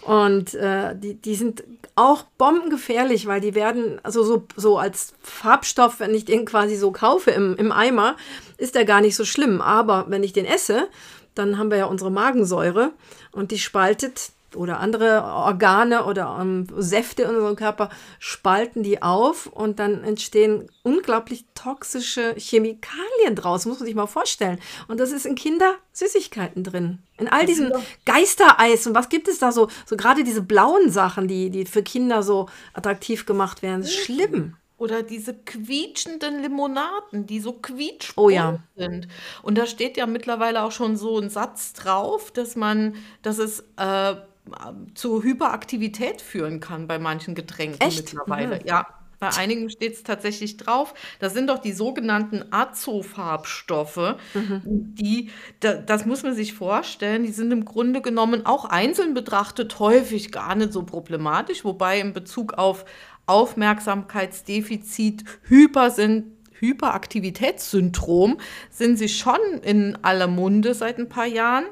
S1: Und äh, die, die sind auch bombengefährlich, weil die werden, also so, so als Farbstoff, wenn ich den quasi so kaufe im, im Eimer, ist der gar nicht so schlimm. Aber wenn ich den esse, dann haben wir ja unsere Magensäure und die spaltet oder andere Organe oder ähm, Säfte in unserem Körper spalten die auf und dann entstehen unglaublich toxische Chemikalien draus, muss man sich mal vorstellen. Und das ist in Kindersüßigkeiten drin. In all diesem Geistereis und was gibt es da so, so gerade diese blauen Sachen, die, die für Kinder so attraktiv gemacht werden. Ist schlimm.
S2: Oder diese quietschenden Limonaden, die so quietschbunt
S1: oh ja.
S2: sind. Und da steht ja mittlerweile auch schon so ein Satz drauf, dass man, dass es äh, zu Hyperaktivität führen kann bei manchen Getränken
S1: Echt?
S2: mittlerweile. Mhm. Ja, bei einigen steht es tatsächlich drauf. Das sind doch die sogenannten Azofarbstoffe, mhm. die, da, das muss man sich vorstellen, die sind im Grunde genommen auch einzeln betrachtet häufig gar nicht so problematisch, wobei in Bezug auf Aufmerksamkeitsdefizit, Hyper sind, Hyperaktivitätssyndrom sind sie schon in aller Munde seit ein paar Jahren.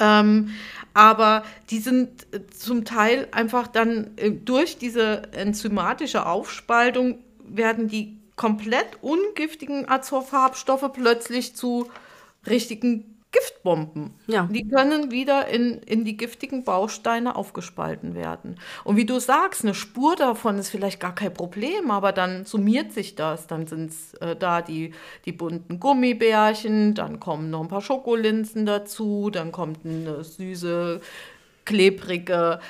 S2: Ähm, aber die sind äh, zum Teil einfach dann äh, durch diese enzymatische Aufspaltung werden die komplett ungiftigen Azorfarbstoffe plötzlich zu richtigen Giftbomben. Ja. Die können wieder in, in die giftigen Bausteine aufgespalten werden. Und wie du sagst, eine Spur davon ist vielleicht gar kein Problem, aber dann summiert sich das. Dann sind es äh, da die, die bunten Gummibärchen, dann kommen noch ein paar Schokolinsen dazu, dann kommt eine süße, klebrige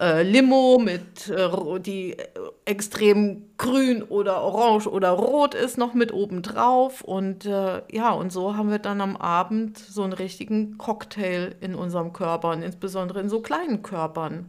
S2: äh, Limo mit äh, die extrem grün oder orange oder rot ist noch mit oben drauf und äh, ja und so haben wir dann am Abend so einen richtigen Cocktail in unserem Körper insbesondere in so kleinen Körpern.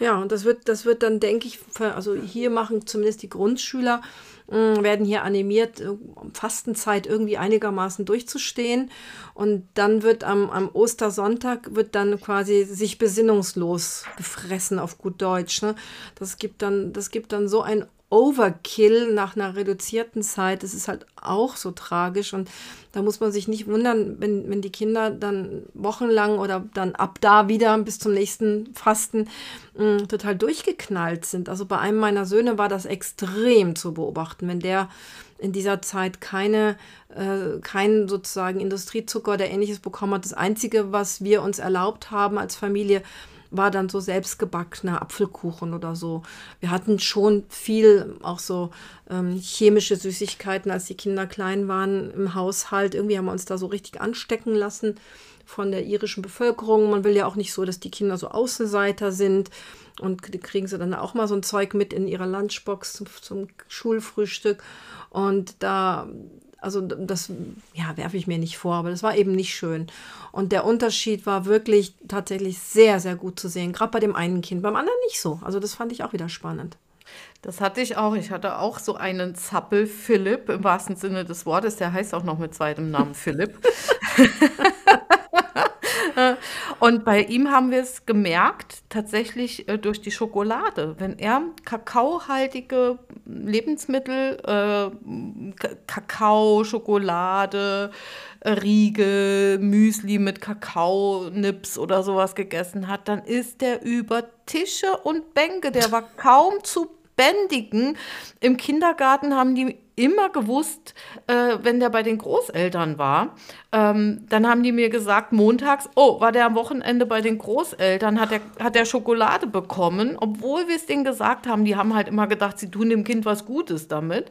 S1: Ja, und das wird, das wird dann, denke ich, also hier machen zumindest die Grundschüler äh, werden hier animiert, äh, Fastenzeit irgendwie einigermaßen durchzustehen. Und dann wird am, am Ostersonntag wird dann quasi sich besinnungslos gefressen auf gut Deutsch. Ne? Das gibt dann, das gibt dann so ein Overkill nach einer reduzierten Zeit, das ist halt auch so tragisch. Und da muss man sich nicht wundern, wenn, wenn die Kinder dann wochenlang oder dann ab da wieder bis zum nächsten Fasten mh, mm, total durchgeknallt sind. Also bei einem meiner Söhne war das extrem zu beobachten, wenn der in dieser Zeit keine, äh, keinen sozusagen Industriezucker oder ähnliches bekommen hat. Das Einzige, was wir uns erlaubt haben als Familie, war dann so selbstgebackener Apfelkuchen oder so. Wir hatten schon viel auch so ähm, chemische Süßigkeiten, als die Kinder klein waren im Haushalt. Irgendwie haben wir uns da so richtig anstecken lassen von der irischen Bevölkerung. Man will ja auch nicht so, dass die Kinder so Außenseiter sind. Und kriegen sie dann auch mal so ein Zeug mit in ihrer Lunchbox zum, zum Schulfrühstück. Und da also das ja, werfe ich mir nicht vor, aber das war eben nicht schön. Und der Unterschied war wirklich tatsächlich sehr, sehr gut zu sehen. Gerade bei dem einen Kind, beim anderen nicht so. Also das fand ich auch wieder spannend.
S2: Das hatte ich auch. Ich hatte auch so einen Zappel Philipp im wahrsten Sinne des Wortes. Der heißt auch noch mit zweitem Namen Philipp. Und bei ihm haben wir es gemerkt, tatsächlich äh, durch die Schokolade. Wenn er kakaohaltige Lebensmittel, äh, Kakao, Schokolade, Riegel, Müsli mit Kakao-Nips oder sowas gegessen hat, dann ist der über Tische und Bänke, der war kaum zu bändigen. Im Kindergarten haben die immer gewusst, äh, wenn der bei den Großeltern war. Ähm, dann haben die mir gesagt, montags, oh, war der am Wochenende bei den Großeltern, hat der, hat der Schokolade bekommen, obwohl wir es denen gesagt haben. Die haben halt immer gedacht, sie tun dem Kind was Gutes damit.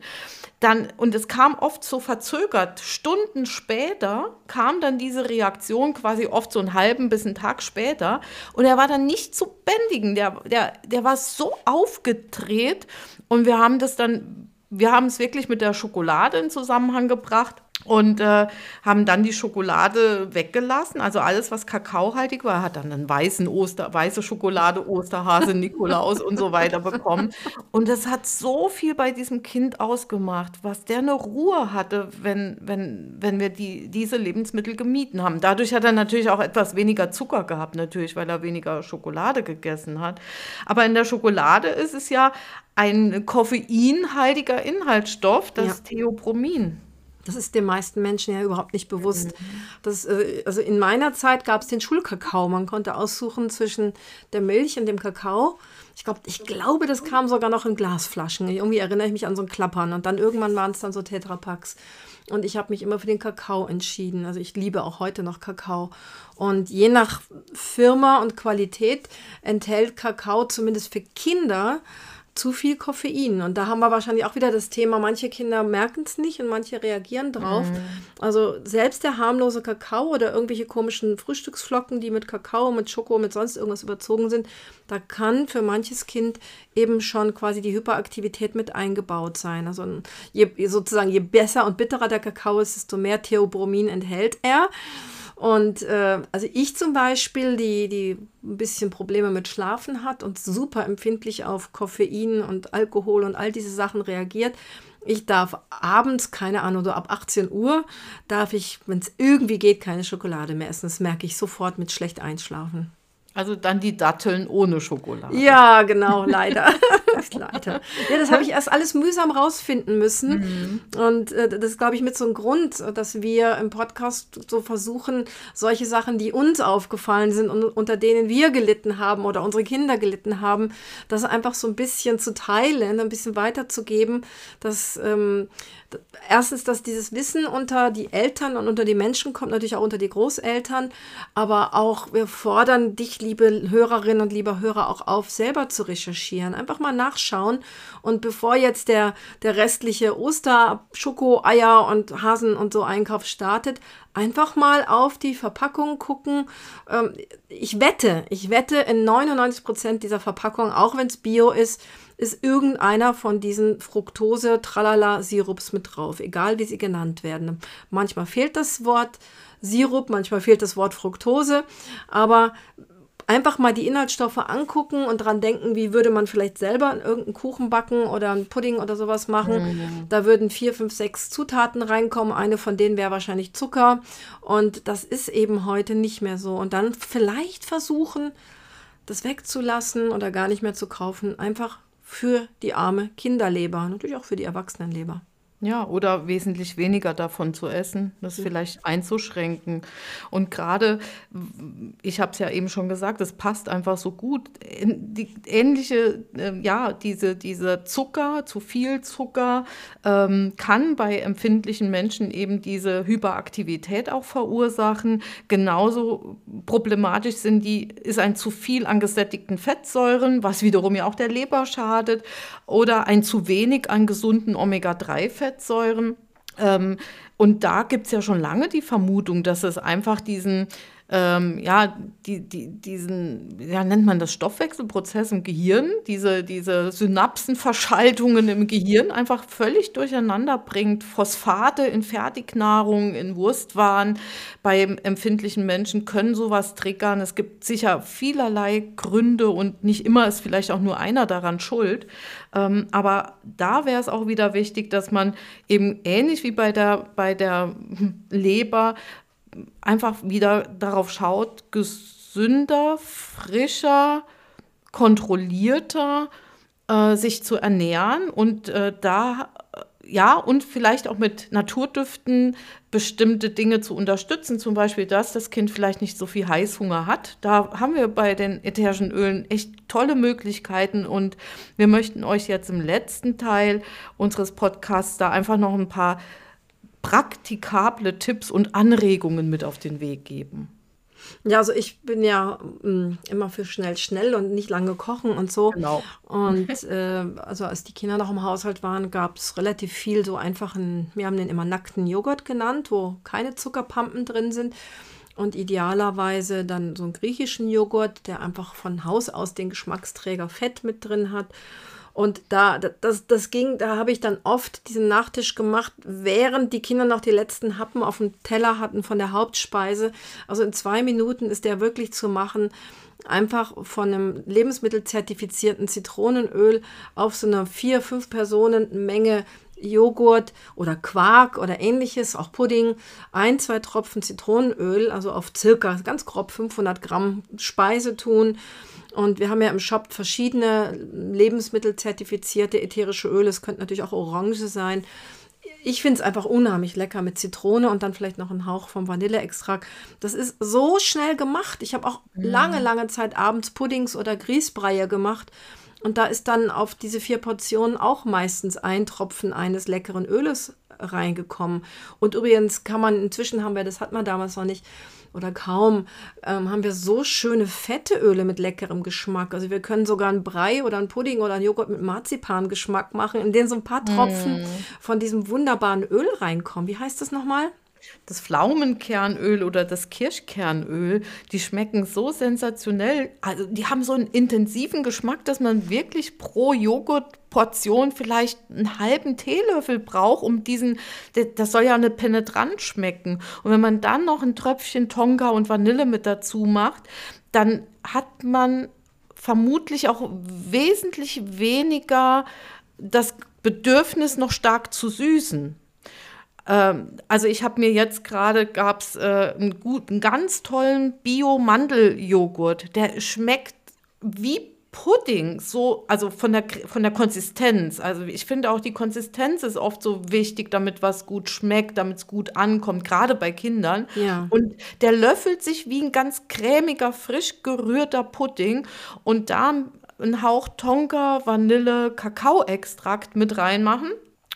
S2: Dann, und es kam oft so verzögert, Stunden später kam dann diese Reaktion, quasi oft so einen halben bis einen Tag später. Und er war dann nicht zu bändigen. Der, der, der war so aufgedreht. Und wir haben das dann wir haben es wirklich mit der Schokolade in Zusammenhang gebracht und äh, haben dann die Schokolade weggelassen. Also alles, was kakaohaltig war, hat dann einen weißen Oster, weiße Schokolade, Osterhase, Nikolaus und so weiter bekommen. Und das hat so viel bei diesem Kind ausgemacht, was der eine Ruhe hatte, wenn, wenn, wenn wir die, diese Lebensmittel gemieden haben. Dadurch hat er natürlich auch etwas weniger Zucker gehabt, natürlich, weil er weniger Schokolade gegessen hat. Aber in der Schokolade ist es ja ein koffeinhaltiger Inhaltsstoff, das ja. Theopromin.
S1: Das ist den meisten Menschen ja überhaupt nicht bewusst. Mhm. Das, äh, also in meiner Zeit gab es den Schulkakao. Man konnte aussuchen zwischen der Milch und dem Kakao. Ich, glaub, ich glaube, das kam sogar noch in Glasflaschen. Irgendwie erinnere ich mich an so ein Klappern. Und dann irgendwann waren es dann so Tetrapacks. Und ich habe mich immer für den Kakao entschieden. Also ich liebe auch heute noch Kakao. Und je nach Firma und Qualität enthält Kakao zumindest für Kinder zu viel Koffein. Und da haben wir wahrscheinlich auch wieder das Thema, manche Kinder merken es nicht und manche reagieren drauf. Mm. Also selbst der harmlose Kakao oder irgendwelche komischen Frühstücksflocken, die mit Kakao, mit Schoko, mit sonst irgendwas überzogen sind, da kann für manches Kind eben schon quasi die Hyperaktivität mit eingebaut sein. Also je, sozusagen je besser und bitterer der Kakao ist, desto mehr Theobromin enthält er. Und äh, also ich zum Beispiel, die, die ein bisschen Probleme mit Schlafen hat und super empfindlich auf Koffein und Alkohol und all diese Sachen reagiert. Ich darf abends, keine Ahnung, so ab 18 Uhr, darf ich, wenn es irgendwie geht, keine Schokolade mehr essen. Das merke ich sofort mit schlecht einschlafen.
S2: Also dann die Datteln ohne Schokolade.
S1: Ja, genau, leider. leider. Ja, das habe ich erst alles mühsam rausfinden müssen. Mhm. Und äh, das ist, glaube ich, mit so einem Grund, dass wir im Podcast so versuchen, solche Sachen, die uns aufgefallen sind und unter denen wir gelitten haben oder unsere Kinder gelitten haben, das einfach so ein bisschen zu teilen, ein bisschen weiterzugeben, dass ähm, erstens, dass dieses Wissen unter die Eltern und unter die Menschen kommt, natürlich auch unter die Großeltern, aber auch wir fordern dich, liebe Hörerinnen und lieber Hörer, auch auf, selber zu recherchieren. Einfach mal nachschauen und bevor jetzt der, der restliche Oster, Schoko, Eier und Hasen und so Einkauf startet, einfach mal auf die Verpackung gucken. Ähm, ich wette, ich wette in 99 Prozent dieser Verpackung, auch wenn es Bio ist, ist irgendeiner von diesen Fructose-Tralala-Sirups mit drauf, egal wie sie genannt werden. Manchmal fehlt das Wort Sirup, manchmal fehlt das Wort Fructose, aber einfach mal die Inhaltsstoffe angucken und dran denken, wie würde man vielleicht selber irgendeinen Kuchen backen oder einen Pudding oder sowas machen. Mhm. Da würden vier, fünf, sechs Zutaten reinkommen. Eine von denen wäre wahrscheinlich Zucker. Und das ist eben heute nicht mehr so. Und dann vielleicht versuchen, das wegzulassen oder gar nicht mehr zu kaufen. Einfach für die arme Kinderleber, natürlich auch für die Erwachsenenleber.
S2: Ja, oder wesentlich weniger davon zu essen, das mhm. vielleicht einzuschränken. Und gerade, ich habe es ja eben schon gesagt, es passt einfach so gut. Die ähnliche, äh, ja, diese, diese Zucker, zu viel Zucker, ähm, kann bei empfindlichen Menschen eben diese Hyperaktivität auch verursachen. Genauso problematisch sind die, ist ein zu viel an gesättigten Fettsäuren, was wiederum ja auch der Leber schadet, oder ein zu wenig an gesunden Omega-3-Fettsäuren. Fettsäuren. Ähm, und da gibt es ja schon lange die Vermutung, dass es einfach diesen ähm, ja, die, die, diesen, ja, nennt man das Stoffwechselprozess im Gehirn, diese, diese Synapsenverschaltungen im Gehirn einfach völlig durcheinander bringt. Phosphate in Fertignahrung, in Wurstwaren bei empfindlichen Menschen können sowas triggern. Es gibt sicher vielerlei Gründe und nicht immer ist vielleicht auch nur einer daran schuld. Ähm, aber da wäre es auch wieder wichtig, dass man eben ähnlich wie bei der, bei der Leber einfach wieder darauf schaut, gesünder, frischer, kontrollierter äh, sich zu ernähren und äh, da ja, und vielleicht auch mit Naturdüften bestimmte Dinge zu unterstützen, zum Beispiel, dass das Kind vielleicht nicht so viel Heißhunger hat. Da haben wir bei den ätherischen Ölen echt tolle Möglichkeiten und wir möchten euch jetzt im letzten Teil unseres Podcasts da einfach noch ein paar praktikable Tipps und Anregungen mit auf den Weg geben.
S1: Ja, also ich bin ja mh, mm, immer für schnell, schnell und nicht lange kochen und so.
S2: Genau.
S1: Und äh, also als die Kinder noch im Haushalt waren, gab es relativ viel so einfachen, wir haben den immer nackten Joghurt genannt, wo keine Zuckerpampen drin sind. Und idealerweise dann so einen griechischen Joghurt, der einfach von Haus aus den Geschmacksträger Fett mit drin hat. Und da, das, das ging, da habe ich dann oft diesen Nachtisch gemacht, während die Kinder noch die letzten Happen auf dem Teller hatten von der Hauptspeise. Also in zwei Minuten ist der wirklich zu machen. Einfach von einem lebensmittelzertifizierten Zitronenöl auf so einer vier, fünf Personen Menge Joghurt oder Quark oder ähnliches, auch Pudding, ein, zwei Tropfen Zitronenöl, also auf circa ganz grob 500 Gramm Speise tun und wir haben ja im Shop verschiedene lebensmittelzertifizierte ätherische Öle. Es könnte natürlich auch Orange sein. Ich finde es einfach unheimlich lecker mit Zitrone und dann vielleicht noch ein Hauch vom Vanilleextrakt. Das ist so schnell gemacht. Ich habe auch mhm. lange, lange Zeit abends Puddings oder Grießbreie gemacht. Und da ist dann auf diese vier Portionen auch meistens ein Tropfen eines leckeren Öles reingekommen. Und übrigens kann man, inzwischen haben wir, das hat man damals noch nicht, oder kaum, ähm, haben wir so schöne fette Öle mit leckerem Geschmack. Also wir können sogar einen Brei oder einen Pudding oder einen Joghurt mit Marzipan-Geschmack machen, in den so ein paar Tropfen mm. von diesem wunderbaren Öl reinkommen. Wie heißt das nochmal?
S2: Das Pflaumenkernöl oder das Kirschkernöl, die schmecken so sensationell. Also die haben so einen intensiven Geschmack, dass man wirklich pro Joghurtportion vielleicht einen halben Teelöffel braucht, um diesen, das soll ja eine penetrant schmecken. Und wenn man dann noch ein Tröpfchen Tonga und Vanille mit dazu macht, dann hat man vermutlich auch wesentlich weniger das Bedürfnis, noch stark zu süßen. Ähm, also ich habe mir jetzt gerade, gab es äh, einen guten, ganz tollen Bio-Mandeljoghurt. Der schmeckt wie Pudding, so, also von der, von der Konsistenz. Also ich finde auch die Konsistenz ist oft so wichtig, damit was gut schmeckt, damit es gut ankommt, gerade bei Kindern.
S1: Ja.
S2: Und der löffelt sich wie ein ganz cremiger, frisch gerührter Pudding und da einen Hauch Tonka, Vanille, Kakaoextrakt mit reinmachen.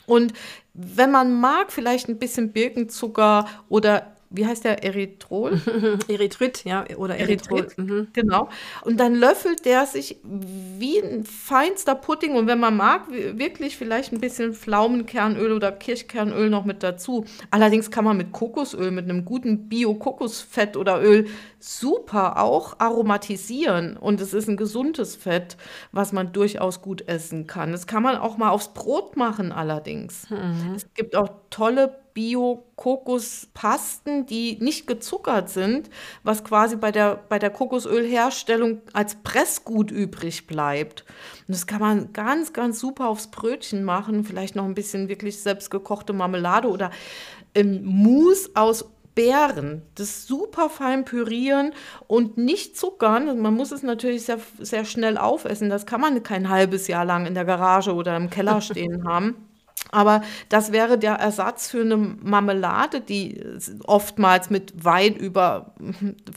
S2: Und wenn man mag, vielleicht ein bisschen Birkenzucker oder wie heißt der, Erythrol?
S1: Erythrit, ja, oder Erythrol. Erythrit,
S2: mhm. Genau. Und dann löffelt der sich wie ein feinster Pudding und wenn man mag, wirklich vielleicht ein bisschen Pflaumenkernöl oder Kirschkernöl noch mit dazu. Allerdings kann man mit Kokosöl, mit einem guten Bio-Kokosfett oder Öl super auch aromatisieren und es ist ein gesundes Fett, was man durchaus gut essen kann. Das kann man auch mal aufs Brot machen allerdings. Mhm. Es gibt auch tolle Bio-Kokospasten, die nicht gezuckert sind, was quasi bei der, bei der Kokosölherstellung als Pressgut übrig bleibt. Und das kann man ganz, ganz super aufs Brötchen machen, vielleicht noch ein bisschen wirklich selbstgekochte Marmelade oder ähm, Mousse aus Beeren, das super fein pürieren und nicht zuckern. Man muss es natürlich sehr, sehr schnell aufessen. Das kann man kein halbes Jahr lang in der Garage oder im Keller stehen haben. Aber das wäre der Ersatz für eine Marmelade, die oftmals mit weit über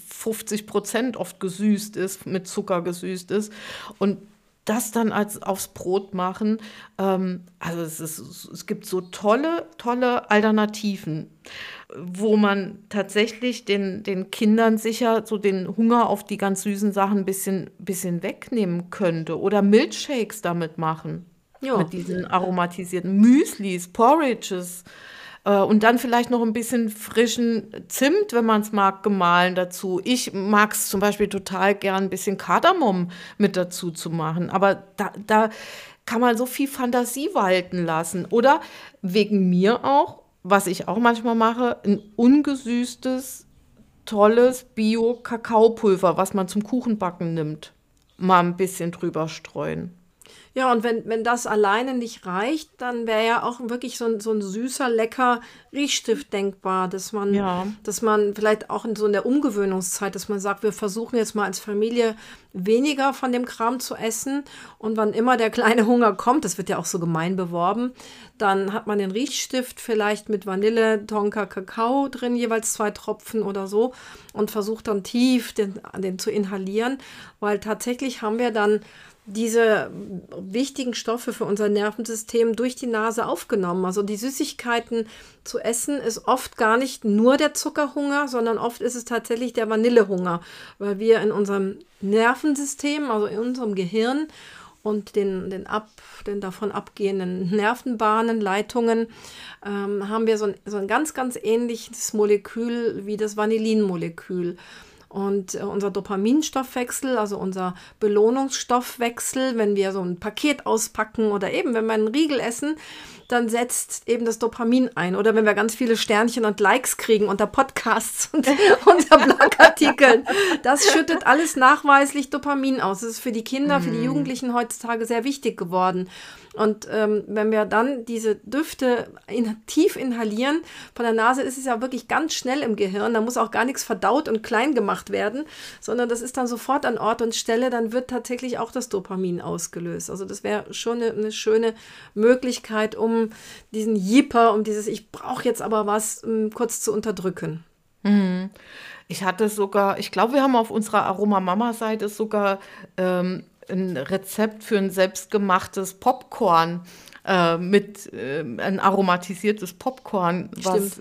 S2: 50 Prozent oft gesüßt ist, mit Zucker gesüßt ist. Und das dann als aufs Brot machen. Ähm, also es, ist, es gibt so tolle, tolle Alternativen, wo man tatsächlich den, den Kindern sicher so den Hunger auf die ganz süßen Sachen ein bisschen, bisschen wegnehmen könnte. Oder Milchshakes damit machen. Ja. Mit diesen aromatisierten Müslis, Porridges. Äh, und dann vielleicht noch ein bisschen frischen Zimt, wenn man es mag, gemahlen dazu. Ich mag es zum Beispiel total gern, ein bisschen Kardamom mit dazu zu machen. Aber da, da kann man so viel Fantasie walten lassen. Oder wegen mir auch, was ich auch manchmal mache, ein ungesüßtes, tolles Bio-Kakaopulver, was man zum Kuchenbacken nimmt. Mal ein bisschen drüber streuen.
S1: Ja, und wenn, wenn das alleine nicht reicht, dann wäre ja auch wirklich so ein, so ein süßer, lecker Riechstift denkbar, dass man, ja. dass man vielleicht auch in so einer Umgewöhnungszeit, dass man sagt, wir versuchen jetzt mal als Familie weniger von dem Kram zu essen und wann immer der kleine Hunger kommt, das wird ja auch so gemein beworben, dann hat man den Riechstift vielleicht mit Vanille, Tonka, Kakao drin, jeweils zwei Tropfen oder so und versucht dann tief den, den zu inhalieren, weil tatsächlich haben wir dann diese wichtigen Stoffe für unser Nervensystem durch die Nase aufgenommen. Also die Süßigkeiten zu essen ist oft gar nicht nur der Zuckerhunger, sondern oft ist es tatsächlich der Vanillehunger, weil wir in unserem Nervensystem, also in unserem Gehirn und den, den, ab, den davon abgehenden Nervenbahnen, Leitungen, ähm, haben wir so ein, so ein ganz, ganz ähnliches Molekül wie das Vanillinmolekül. Und äh, unser Dopaminstoffwechsel, also unser Belohnungsstoffwechsel, wenn wir so ein Paket auspacken oder eben wenn wir einen Riegel essen, dann setzt eben das Dopamin ein. Oder wenn wir ganz viele Sternchen und Likes kriegen unter Podcasts und unter Blogartikeln. Das schüttet alles nachweislich Dopamin aus. Das ist für die Kinder, für die mhm. Jugendlichen heutzutage sehr wichtig geworden. Und ähm, wenn wir dann diese Düfte in, tief inhalieren, von der Nase ist es ja wirklich ganz schnell im Gehirn, da muss auch gar nichts verdaut und klein gemacht werden, sondern das ist dann sofort an Ort und Stelle, dann wird tatsächlich auch das Dopamin ausgelöst. Also das wäre schon eine, eine, schöne Möglichkeit, um diesen Jipper, um dieses Ich brauche jetzt aber was, um, ähm, kurz zu unterdrücken.
S2: Mhm. Ich hatte sogar, ich glaube, wir haben auf unserer Aroma-Mama-Seite sogar ähm, ein Rezept für ein selbstgemachtes Popcorn äh, mit äh, ein aromatisiertes Popcorn, was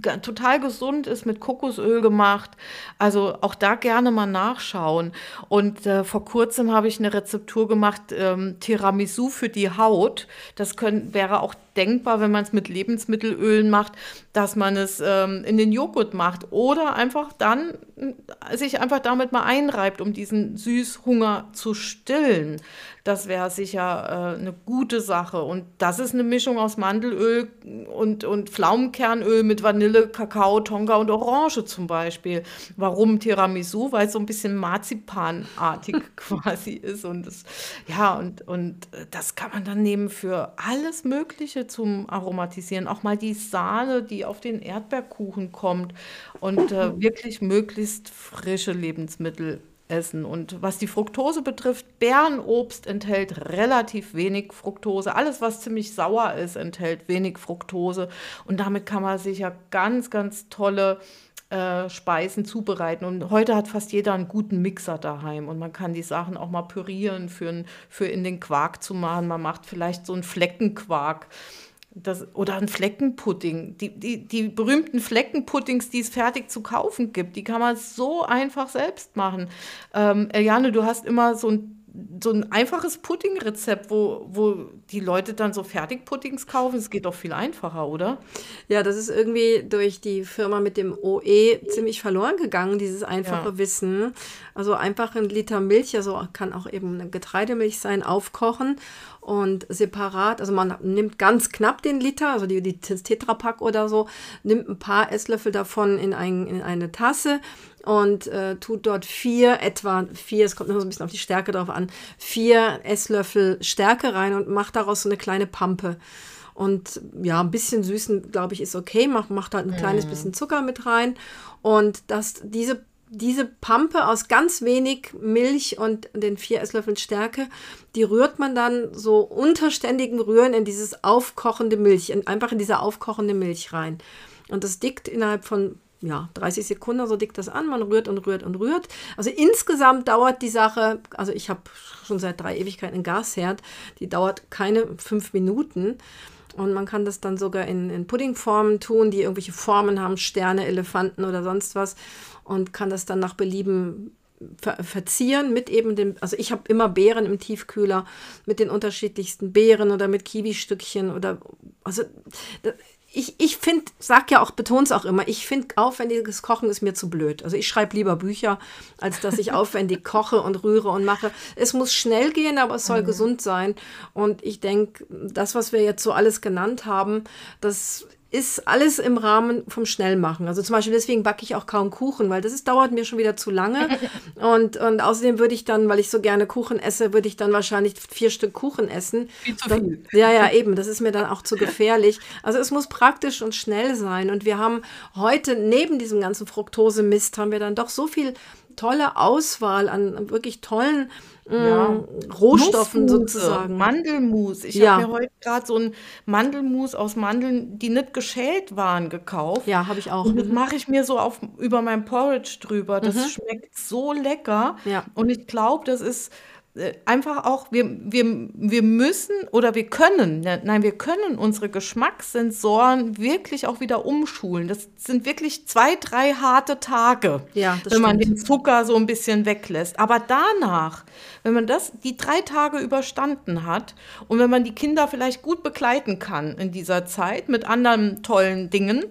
S2: total gesund ist, mit Kokosöl gemacht. Also auch da gerne mal nachschauen. Und äh, vor kurzem habe ich eine Rezeptur gemacht, ähm, Tiramisu für die Haut. Das können, wäre auch denkbar, wenn man es mit Lebensmittelölen macht, dass man es ähm, in den Joghurt macht oder einfach dann äh, sich einfach damit mal einreibt, um diesen Süßhunger zu stillen. Das wäre sicher äh, eine gute Sache. Und das ist eine Mischung aus Mandelöl und, und Pflaumenkernöl mit Vanille, Kakao, Tonga und Orange zum Beispiel. Warum Tiramisu? Weil es so ein bisschen Marzipanartig quasi ist. Und das, ja, und, und das kann man dann nehmen für alles Mögliche zum Aromatisieren. Auch mal die Sahne, die auf den Erdbeerkuchen kommt. Und äh, wirklich möglichst frische Lebensmittel essen. Und was die Fructose betrifft, Bärenobst enthält relativ wenig Fructose. Alles, was ziemlich sauer ist, enthält wenig Fructose. Und damit kann man sich ja ganz, ganz tolle äh, Speisen zubereiten. Und heute hat fast jeder einen guten Mixer daheim und man kann die Sachen auch mal pürieren, für, für in den Quark zu machen. Man macht vielleicht so einen Fleckenquark das, oder ein Fleckenpudding. Die, die, die berühmten Fleckenpuddings, die es fertig zu kaufen gibt, die kann man so einfach selbst machen. Ähm, Eliane, du hast immer so ein so ein einfaches Pudding-Rezept, wo, wo die Leute dann so Fertigpuddings kaufen. Es geht doch viel einfacher, oder?
S1: Ja, das ist irgendwie durch die Firma mit dem OE ziemlich verloren gegangen, dieses einfache ja. Wissen. Also einfach ein Liter Milch, also kann auch eben eine Getreidemilch sein, aufkochen und separat, also man nimmt ganz knapp den Liter, also die, die Tetrapack oder so, nimmt ein paar Esslöffel davon in, ein, in eine Tasse und äh, tut dort vier, etwa vier, es kommt noch so ein bisschen auf die Stärke drauf an, vier Esslöffel Stärke rein und macht daraus so eine kleine Pampe. Und ja, ein bisschen süßen, glaube ich, ist okay. Macht, macht halt ein kleines mhm. bisschen Zucker mit rein. Und dass diese diese Pampe aus ganz wenig Milch und den vier Esslöffeln Stärke, die rührt man dann so unterständigen Rühren in dieses aufkochende Milch, in, einfach in diese aufkochende Milch rein. Und das dickt innerhalb von ja, 30 Sekunden, so dickt das an, man rührt und rührt und rührt. Also insgesamt dauert die Sache, also ich habe schon seit drei Ewigkeiten einen Gasherd, die dauert keine fünf Minuten. Und man kann das dann sogar in, in Puddingformen tun, die irgendwelche Formen haben, Sterne, Elefanten oder sonst was und kann das dann nach Belieben ver verzieren mit eben dem, also ich habe immer Beeren im Tiefkühler mit den unterschiedlichsten Beeren oder mit Kiwi-Stückchen oder, also ich, ich finde, sag ja auch, betone es auch immer, ich finde, aufwendiges Kochen ist mir zu blöd. Also ich schreibe lieber Bücher, als dass ich aufwendig koche und rühre und mache. Es muss schnell gehen, aber es soll mhm. gesund sein. Und ich denke, das, was wir jetzt so alles genannt haben, das ist alles im Rahmen vom Schnellmachen. Also zum Beispiel deswegen backe ich auch kaum Kuchen, weil das ist, dauert mir schon wieder zu lange. Und, und außerdem würde ich dann, weil ich so gerne Kuchen esse, würde ich dann wahrscheinlich vier Stück Kuchen essen.
S2: Viel zu viel.
S1: Ja, ja, eben. Das ist mir dann auch zu gefährlich. Also es muss praktisch und schnell sein. Und wir haben heute neben diesem ganzen Fructose-Mist haben wir dann doch so viel tolle Auswahl an wirklich tollen ja. Rohstoffen
S2: Nussmuse,
S1: sozusagen.
S2: Mandelmus. Ich
S1: Ja.
S2: habe mir heute gerade so ein Mandelmus aus Mandeln, die nicht geschält waren, gekauft.
S1: Ja, habe ich auch.
S2: Und das
S1: Mhm.
S2: mache ich mir so auf, über mein Porridge drüber. Das schmeckt so lecker.
S1: Ja.
S2: Und ich glaube, das ist einfach auch, wir, wir, wir müssen oder wir können, ne- nein, wir können unsere Geschmackssensoren wirklich auch wieder umschulen. Das sind wirklich zwei, drei harte Tage,
S1: Ja,
S2: wenn man
S1: stimmt.
S2: den Zucker so ein bisschen weglässt. Aber danach, wenn man das die drei Tage überstanden hat und wenn man die Kinder vielleicht gut begleiten kann in dieser Zeit mit anderen tollen Dingen,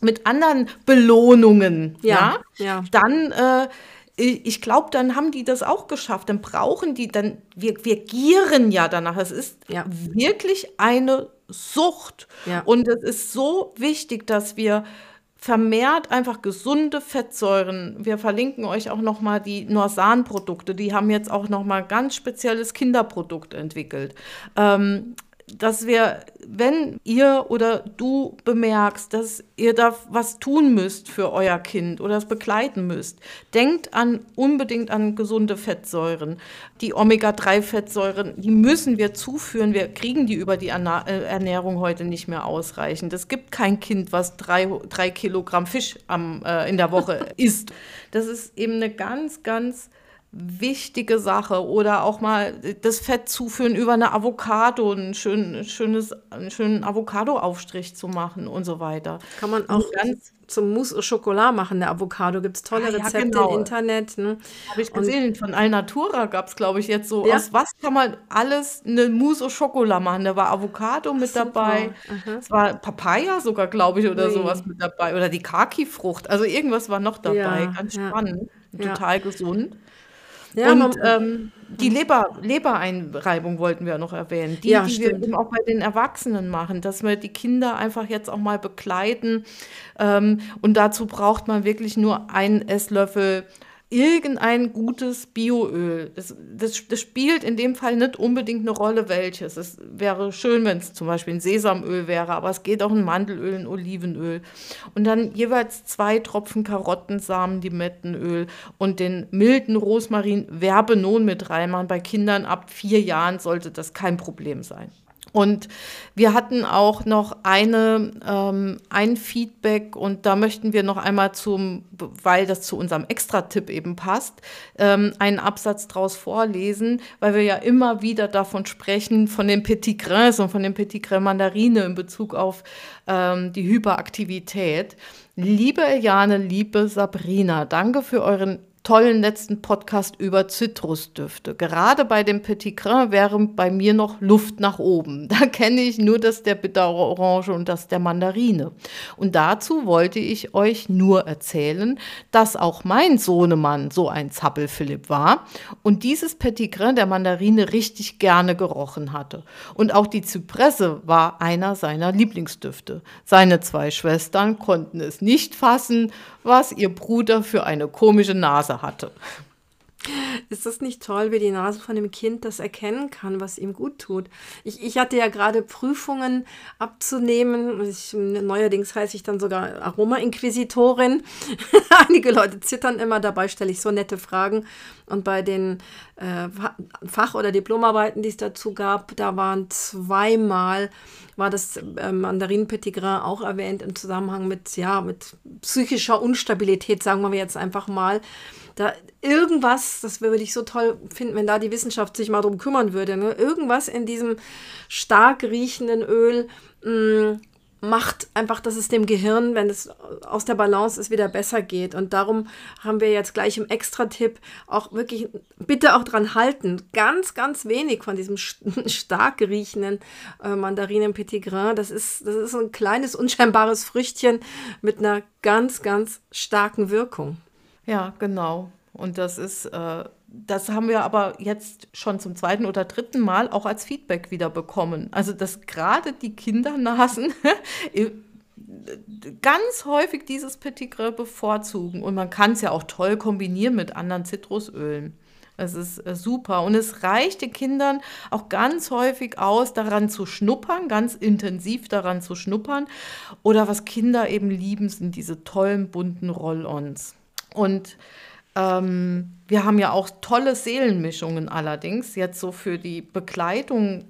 S2: mit anderen Belohnungen,
S1: Ja,
S2: ja,
S1: ja.
S2: dann, äh, ich glaube, dann haben die das auch geschafft. Dann brauchen die, dann, wir, wir gieren ja danach. Es ist
S1: Ja.
S2: wirklich eine Sucht.
S1: Ja.
S2: Und es ist so wichtig, dass wir vermehrt einfach gesunde Fettsäuren. Wir verlinken euch auch noch mal die Norsan-Produkte. Die haben jetzt auch noch mal ganz spezielles Kinderprodukt entwickelt. Ähm, dass wir, wenn ihr oder du bemerkst, dass ihr da was tun müsst für euer Kind oder es begleiten müsst, denkt an unbedingt an gesunde Fettsäuren. Die Omega-3-Fettsäuren, die müssen wir zuführen. Wir kriegen die über die äh, Ernährung heute nicht mehr ausreichend. Es gibt kein Kind, was drei, drei Kilogramm Fisch am, äh, in der Woche isst. Das ist eben eine ganz, ganz wichtige Sache oder auch mal das Fett zuführen über eine Avocado, einen schönen, schönes, einen schönen Avocado-Aufstrich zu machen und so weiter.
S1: Kann man auch
S2: ganz-
S1: zum Mousse au Chocolat machen, der Avocado. Gibt es tolle
S2: Ah, ja,
S1: Rezepte
S2: genau.
S1: im Internet. Ne?
S2: Habe ich gesehen, von Alnatura gab es, glaube ich, jetzt so,
S1: Ja.
S2: aus was kann man alles eine Mousse au Chocolat machen? Da war Avocado mit
S1: Super.
S2: dabei, es war Papaya sogar, glaube ich, oder
S1: Ui.
S2: sowas mit dabei oder die Kaki-Frucht, also irgendwas war noch dabei,
S1: Ja,
S2: ganz spannend, total gesund.
S1: Ja,
S2: und ähm, die Leber, Lebereinreibung wollten wir noch erwähnen, die,
S1: Ja,
S2: die wir eben auch bei den Erwachsenen machen, dass wir die Kinder einfach jetzt auch mal begleiten. Ähm, und dazu braucht man wirklich nur einen Esslöffel irgendein gutes Bioöl. Das, das, das spielt in dem Fall nicht unbedingt eine Rolle, welches. Es wäre schön, wenn es zum Beispiel ein Sesamöl wäre, aber es geht auch ein Mandelöl, ein Olivenöl. Und dann jeweils zwei Tropfen Karottensamen, Limettenöl und den milden Rosmarin Verbenon mit reinmachen. Bei Kindern ab vier Jahren sollte das kein Problem sein. Und wir hatten auch noch eine, ähm, ein Feedback und da möchten wir noch einmal zum, weil das zu unserem Extra-Tipp eben passt, ähm, einen Absatz draus vorlesen, weil wir ja immer wieder davon sprechen, von den Petit Grains und von den Petit Grains Mandarine in Bezug auf ähm, die Hyperaktivität. Liebe Eliane, liebe Sabrina, danke für euren tollen letzten Podcast über Zitrusdüfte. Gerade bei dem Petit Grain wäre bei mir noch Luft nach oben. Da kenne ich nur das der Bitterorange und das der Mandarine. Und dazu wollte ich euch nur erzählen, dass auch mein Sohnemann so ein Zappelphilipp war und dieses Petit Grain der Mandarine richtig gerne gerochen hatte. Und auch die Zypresse war einer seiner Lieblingsdüfte. Seine zwei Schwestern konnten es nicht fassen, was ihr Bruder für eine komische Nase hatte.
S1: Ist das nicht toll, wie die Nase von dem Kind das erkennen kann, was ihm gut tut? Ich, ich hatte ja gerade Prüfungen abzunehmen. Ich, neuerdings heiße ich dann sogar Aroma-Inquisitorin. Einige Leute zittern immer, dabei stelle ich so nette Fragen. Und bei den äh, Fach- oder Diplomarbeiten, die es dazu gab, da waren zweimal, war das äh, Mandarin Petit Grain auch erwähnt im Zusammenhang mit, ja, mit psychischer Unstabilität, sagen wir jetzt einfach mal da irgendwas, das würde ich so toll finden, wenn da die Wissenschaft sich mal drum kümmern würde, ne? irgendwas in diesem stark riechenden Öl mh, macht einfach, dass es dem Gehirn, wenn es aus der Balance ist, wieder besser geht. Und darum haben wir jetzt gleich im Extra-Tipp auch wirklich, bitte auch dran halten, ganz, ganz wenig von diesem stark riechenden äh, Mandarinen Petit Grain. Das ist, das ist ein kleines, unscheinbares Früchtchen mit einer ganz, ganz starken Wirkung.
S2: Ja, genau. Und das ist, äh, das haben wir aber jetzt schon zum zweiten oder dritten Mal auch als Feedback wieder bekommen. Also, dass gerade die Kindernasen ganz häufig dieses Petit Gras bevorzugen. Und man kann es ja auch toll kombinieren mit anderen Zitrusölen. Es ist äh, super. Und es reicht den Kindern auch ganz häufig aus, daran zu schnuppern, ganz intensiv daran zu schnuppern. Oder was Kinder eben lieben, sind diese tollen bunten Roll-ons. Und ähm, wir haben ja auch tolle Seelenmischungen allerdings, jetzt so für die Begleitung,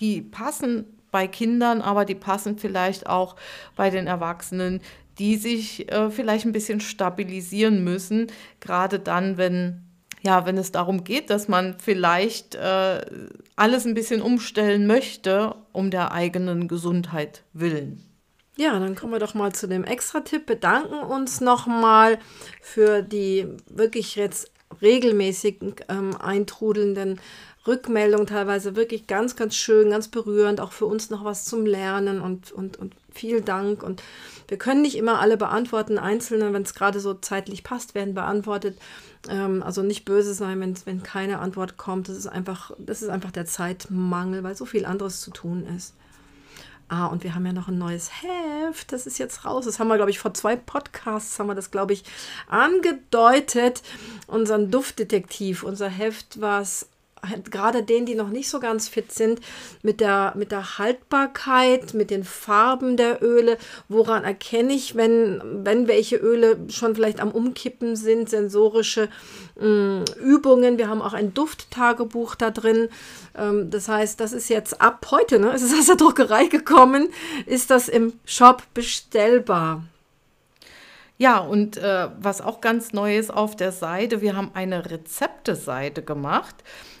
S2: die passen bei Kindern, aber die passen vielleicht auch bei den Erwachsenen, die sich äh, vielleicht ein bisschen stabilisieren müssen, gerade dann, wenn ja, wenn es darum geht, dass man vielleicht äh, alles ein bisschen umstellen möchte, um der eigenen Gesundheit willen.
S1: Ja, dann kommen wir doch mal zu dem Extra-Tipp. Bedanken uns nochmal für die wirklich jetzt regelmäßig ähm, eintrudelnden Rückmeldungen, teilweise wirklich ganz, ganz schön, ganz berührend, auch für uns noch was zum Lernen und, und, und vielen Dank. Und wir können nicht immer alle beantworten, einzelne, wenn es gerade so zeitlich passt, werden beantwortet. Ähm, also nicht böse sein, wenn, wenn keine Antwort kommt. Das ist einfach, das ist einfach der Zeitmangel, weil so viel anderes zu tun ist. Ah, und wir haben ja noch ein neues Heft, das ist jetzt raus. Das haben wir, glaube ich, vor zwei Podcasts haben wir das, glaube ich, angedeutet. Unseren Duftdetektiv, unser Heft, was gerade denen, die noch nicht so ganz fit sind, mit der, mit der Haltbarkeit, mit den Farben der Öle, woran erkenne ich, wenn, wenn welche Öle schon vielleicht am Umkippen sind, sensorische mh, mm, Übungen. Wir haben auch ein Dufttagebuch da drin. Ähm, das heißt, das ist jetzt ab heute, ne? es ist aus der Druckerei gekommen, ist das im Shop bestellbar.
S2: Ja, und äh, was auch ganz neu ist auf der Seite, wir haben eine Rezepte-Seite gemacht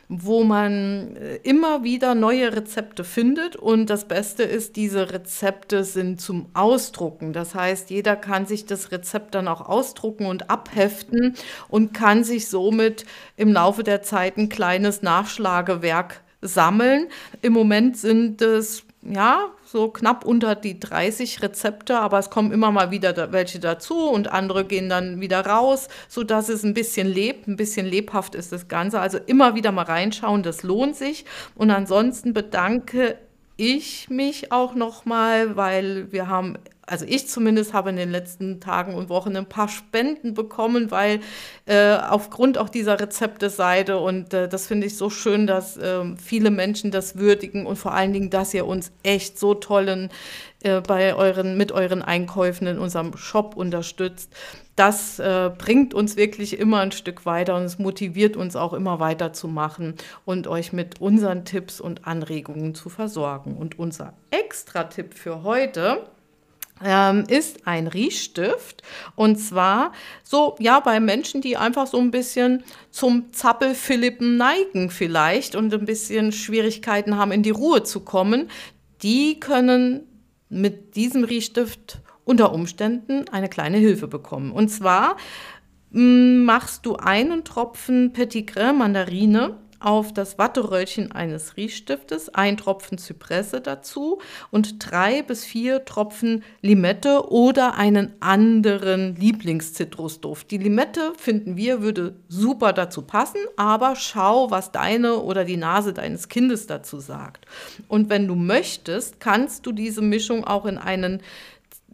S2: wo man äh, immer wieder neue Rezepte findet. Und das Beste ist, diese Rezepte sind zum Ausdrucken. Das heißt, jeder kann sich das Rezept dann auch ausdrucken und abheften und kann sich somit im Laufe der Zeit ein kleines Nachschlagewerk sammeln. Im Moment sind es ja, so knapp unter die 30 Rezepte, aber es kommen immer mal wieder welche dazu und andere gehen dann wieder raus, sodass es ein bisschen lebt, ein bisschen lebhaft ist das Ganze. Also immer wieder mal reinschauen, das lohnt sich. Und ansonsten bedanke ich mich auch nochmal, weil wir haben also ich zumindest habe in den letzten Tagen und Wochen ein paar Spenden bekommen, weil äh, aufgrund auch dieser Rezepteseite und äh, das finde ich so schön, dass äh, viele Menschen das würdigen und vor allen Dingen, dass ihr uns echt so tollen äh, bei euren mit euren Einkäufen in unserem Shop unterstützt. Das äh, bringt uns wirklich immer ein Stück weiter und es motiviert uns auch immer weiterzumachen und euch mit unseren Tipps und Anregungen zu versorgen. Und unser Extra-Tipp für heute ähm, ist ein Riechstift. Und zwar so, ja, bei Menschen, die einfach so ein bisschen zum Zappelphilippen neigen vielleicht und ein bisschen Schwierigkeiten haben, in die Ruhe zu kommen, die können mit diesem Riechstift unter Umständen eine kleine Hilfe bekommen. Und zwar mm, machst du einen Tropfen Petit Grain Mandarine auf das Watteröllchen eines Riechstiftes, ein Tropfen Zypresse dazu und drei bis vier Tropfen Limette oder einen anderen Lieblingszitrusduft. Die Limette finden wir würde super dazu passen, aber schau, was deine oder die Nase deines Kindes dazu sagt. Und wenn du möchtest, kannst du diese Mischung auch in einen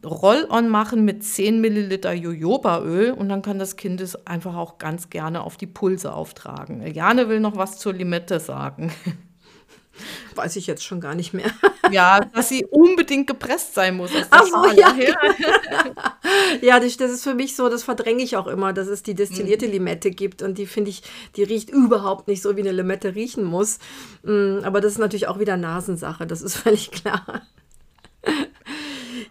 S2: Roll-on machen mit 10 Milliliter Jojobaöl und dann kann das Kind es einfach auch ganz gerne auf die Pulse auftragen. Eliane will noch was zur Limette sagen.
S1: Weiß ich jetzt schon gar nicht mehr.
S2: Ja, dass sie unbedingt gepresst sein muss.
S1: Ach so, ja. ja, das, das, ist für mich so, das verdränge ich auch immer, dass es die destillierte mhm. Limette gibt und die finde ich, die riecht überhaupt nicht so, wie eine Limette riechen muss. Mm, aber das ist natürlich auch wieder Nasensache, das ist völlig klar.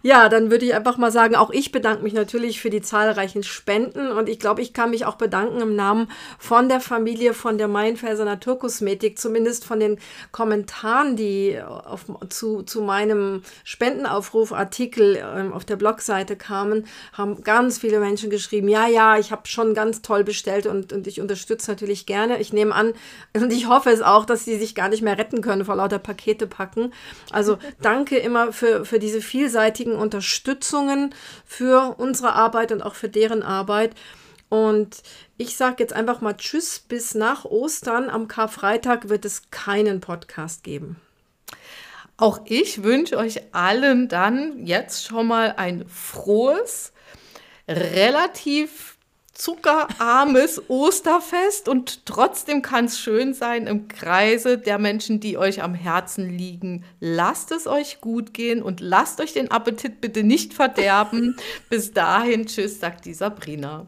S1: Ja, dann würde ich einfach mal sagen, auch ich bedanke mich natürlich für die zahlreichen Spenden und ich glaube, ich kann mich auch bedanken im Namen von der Familie von der Mainfelser Naturkosmetik, zumindest von den Kommentaren, die auf, zu, zu meinem Spendenaufrufartikel ähm, auf der Blogseite kamen, haben ganz viele Menschen geschrieben, ja, ja, ich habe schon ganz toll bestellt und, und ich unterstütze natürlich gerne. Ich nehme an und ich hoffe es auch, dass sie sich gar nicht mehr retten können vor lauter Pakete packen. Also danke immer für, für diese vielseitigen Unterstützungen für unsere Arbeit und auch für deren Arbeit. Und ich sage jetzt einfach mal Tschüss bis nach Ostern. Am Karfreitag wird es keinen Podcast geben.
S2: Auch ich wünsche euch allen dann jetzt schon mal ein frohes, relativ zuckerarmes Osterfest und trotzdem kann es schön sein im Kreise der Menschen, die euch am Herzen liegen. Lasst es euch gut gehen und lasst euch den Appetit bitte nicht verderben. Bis dahin, tschüss, sagt die Sabrina.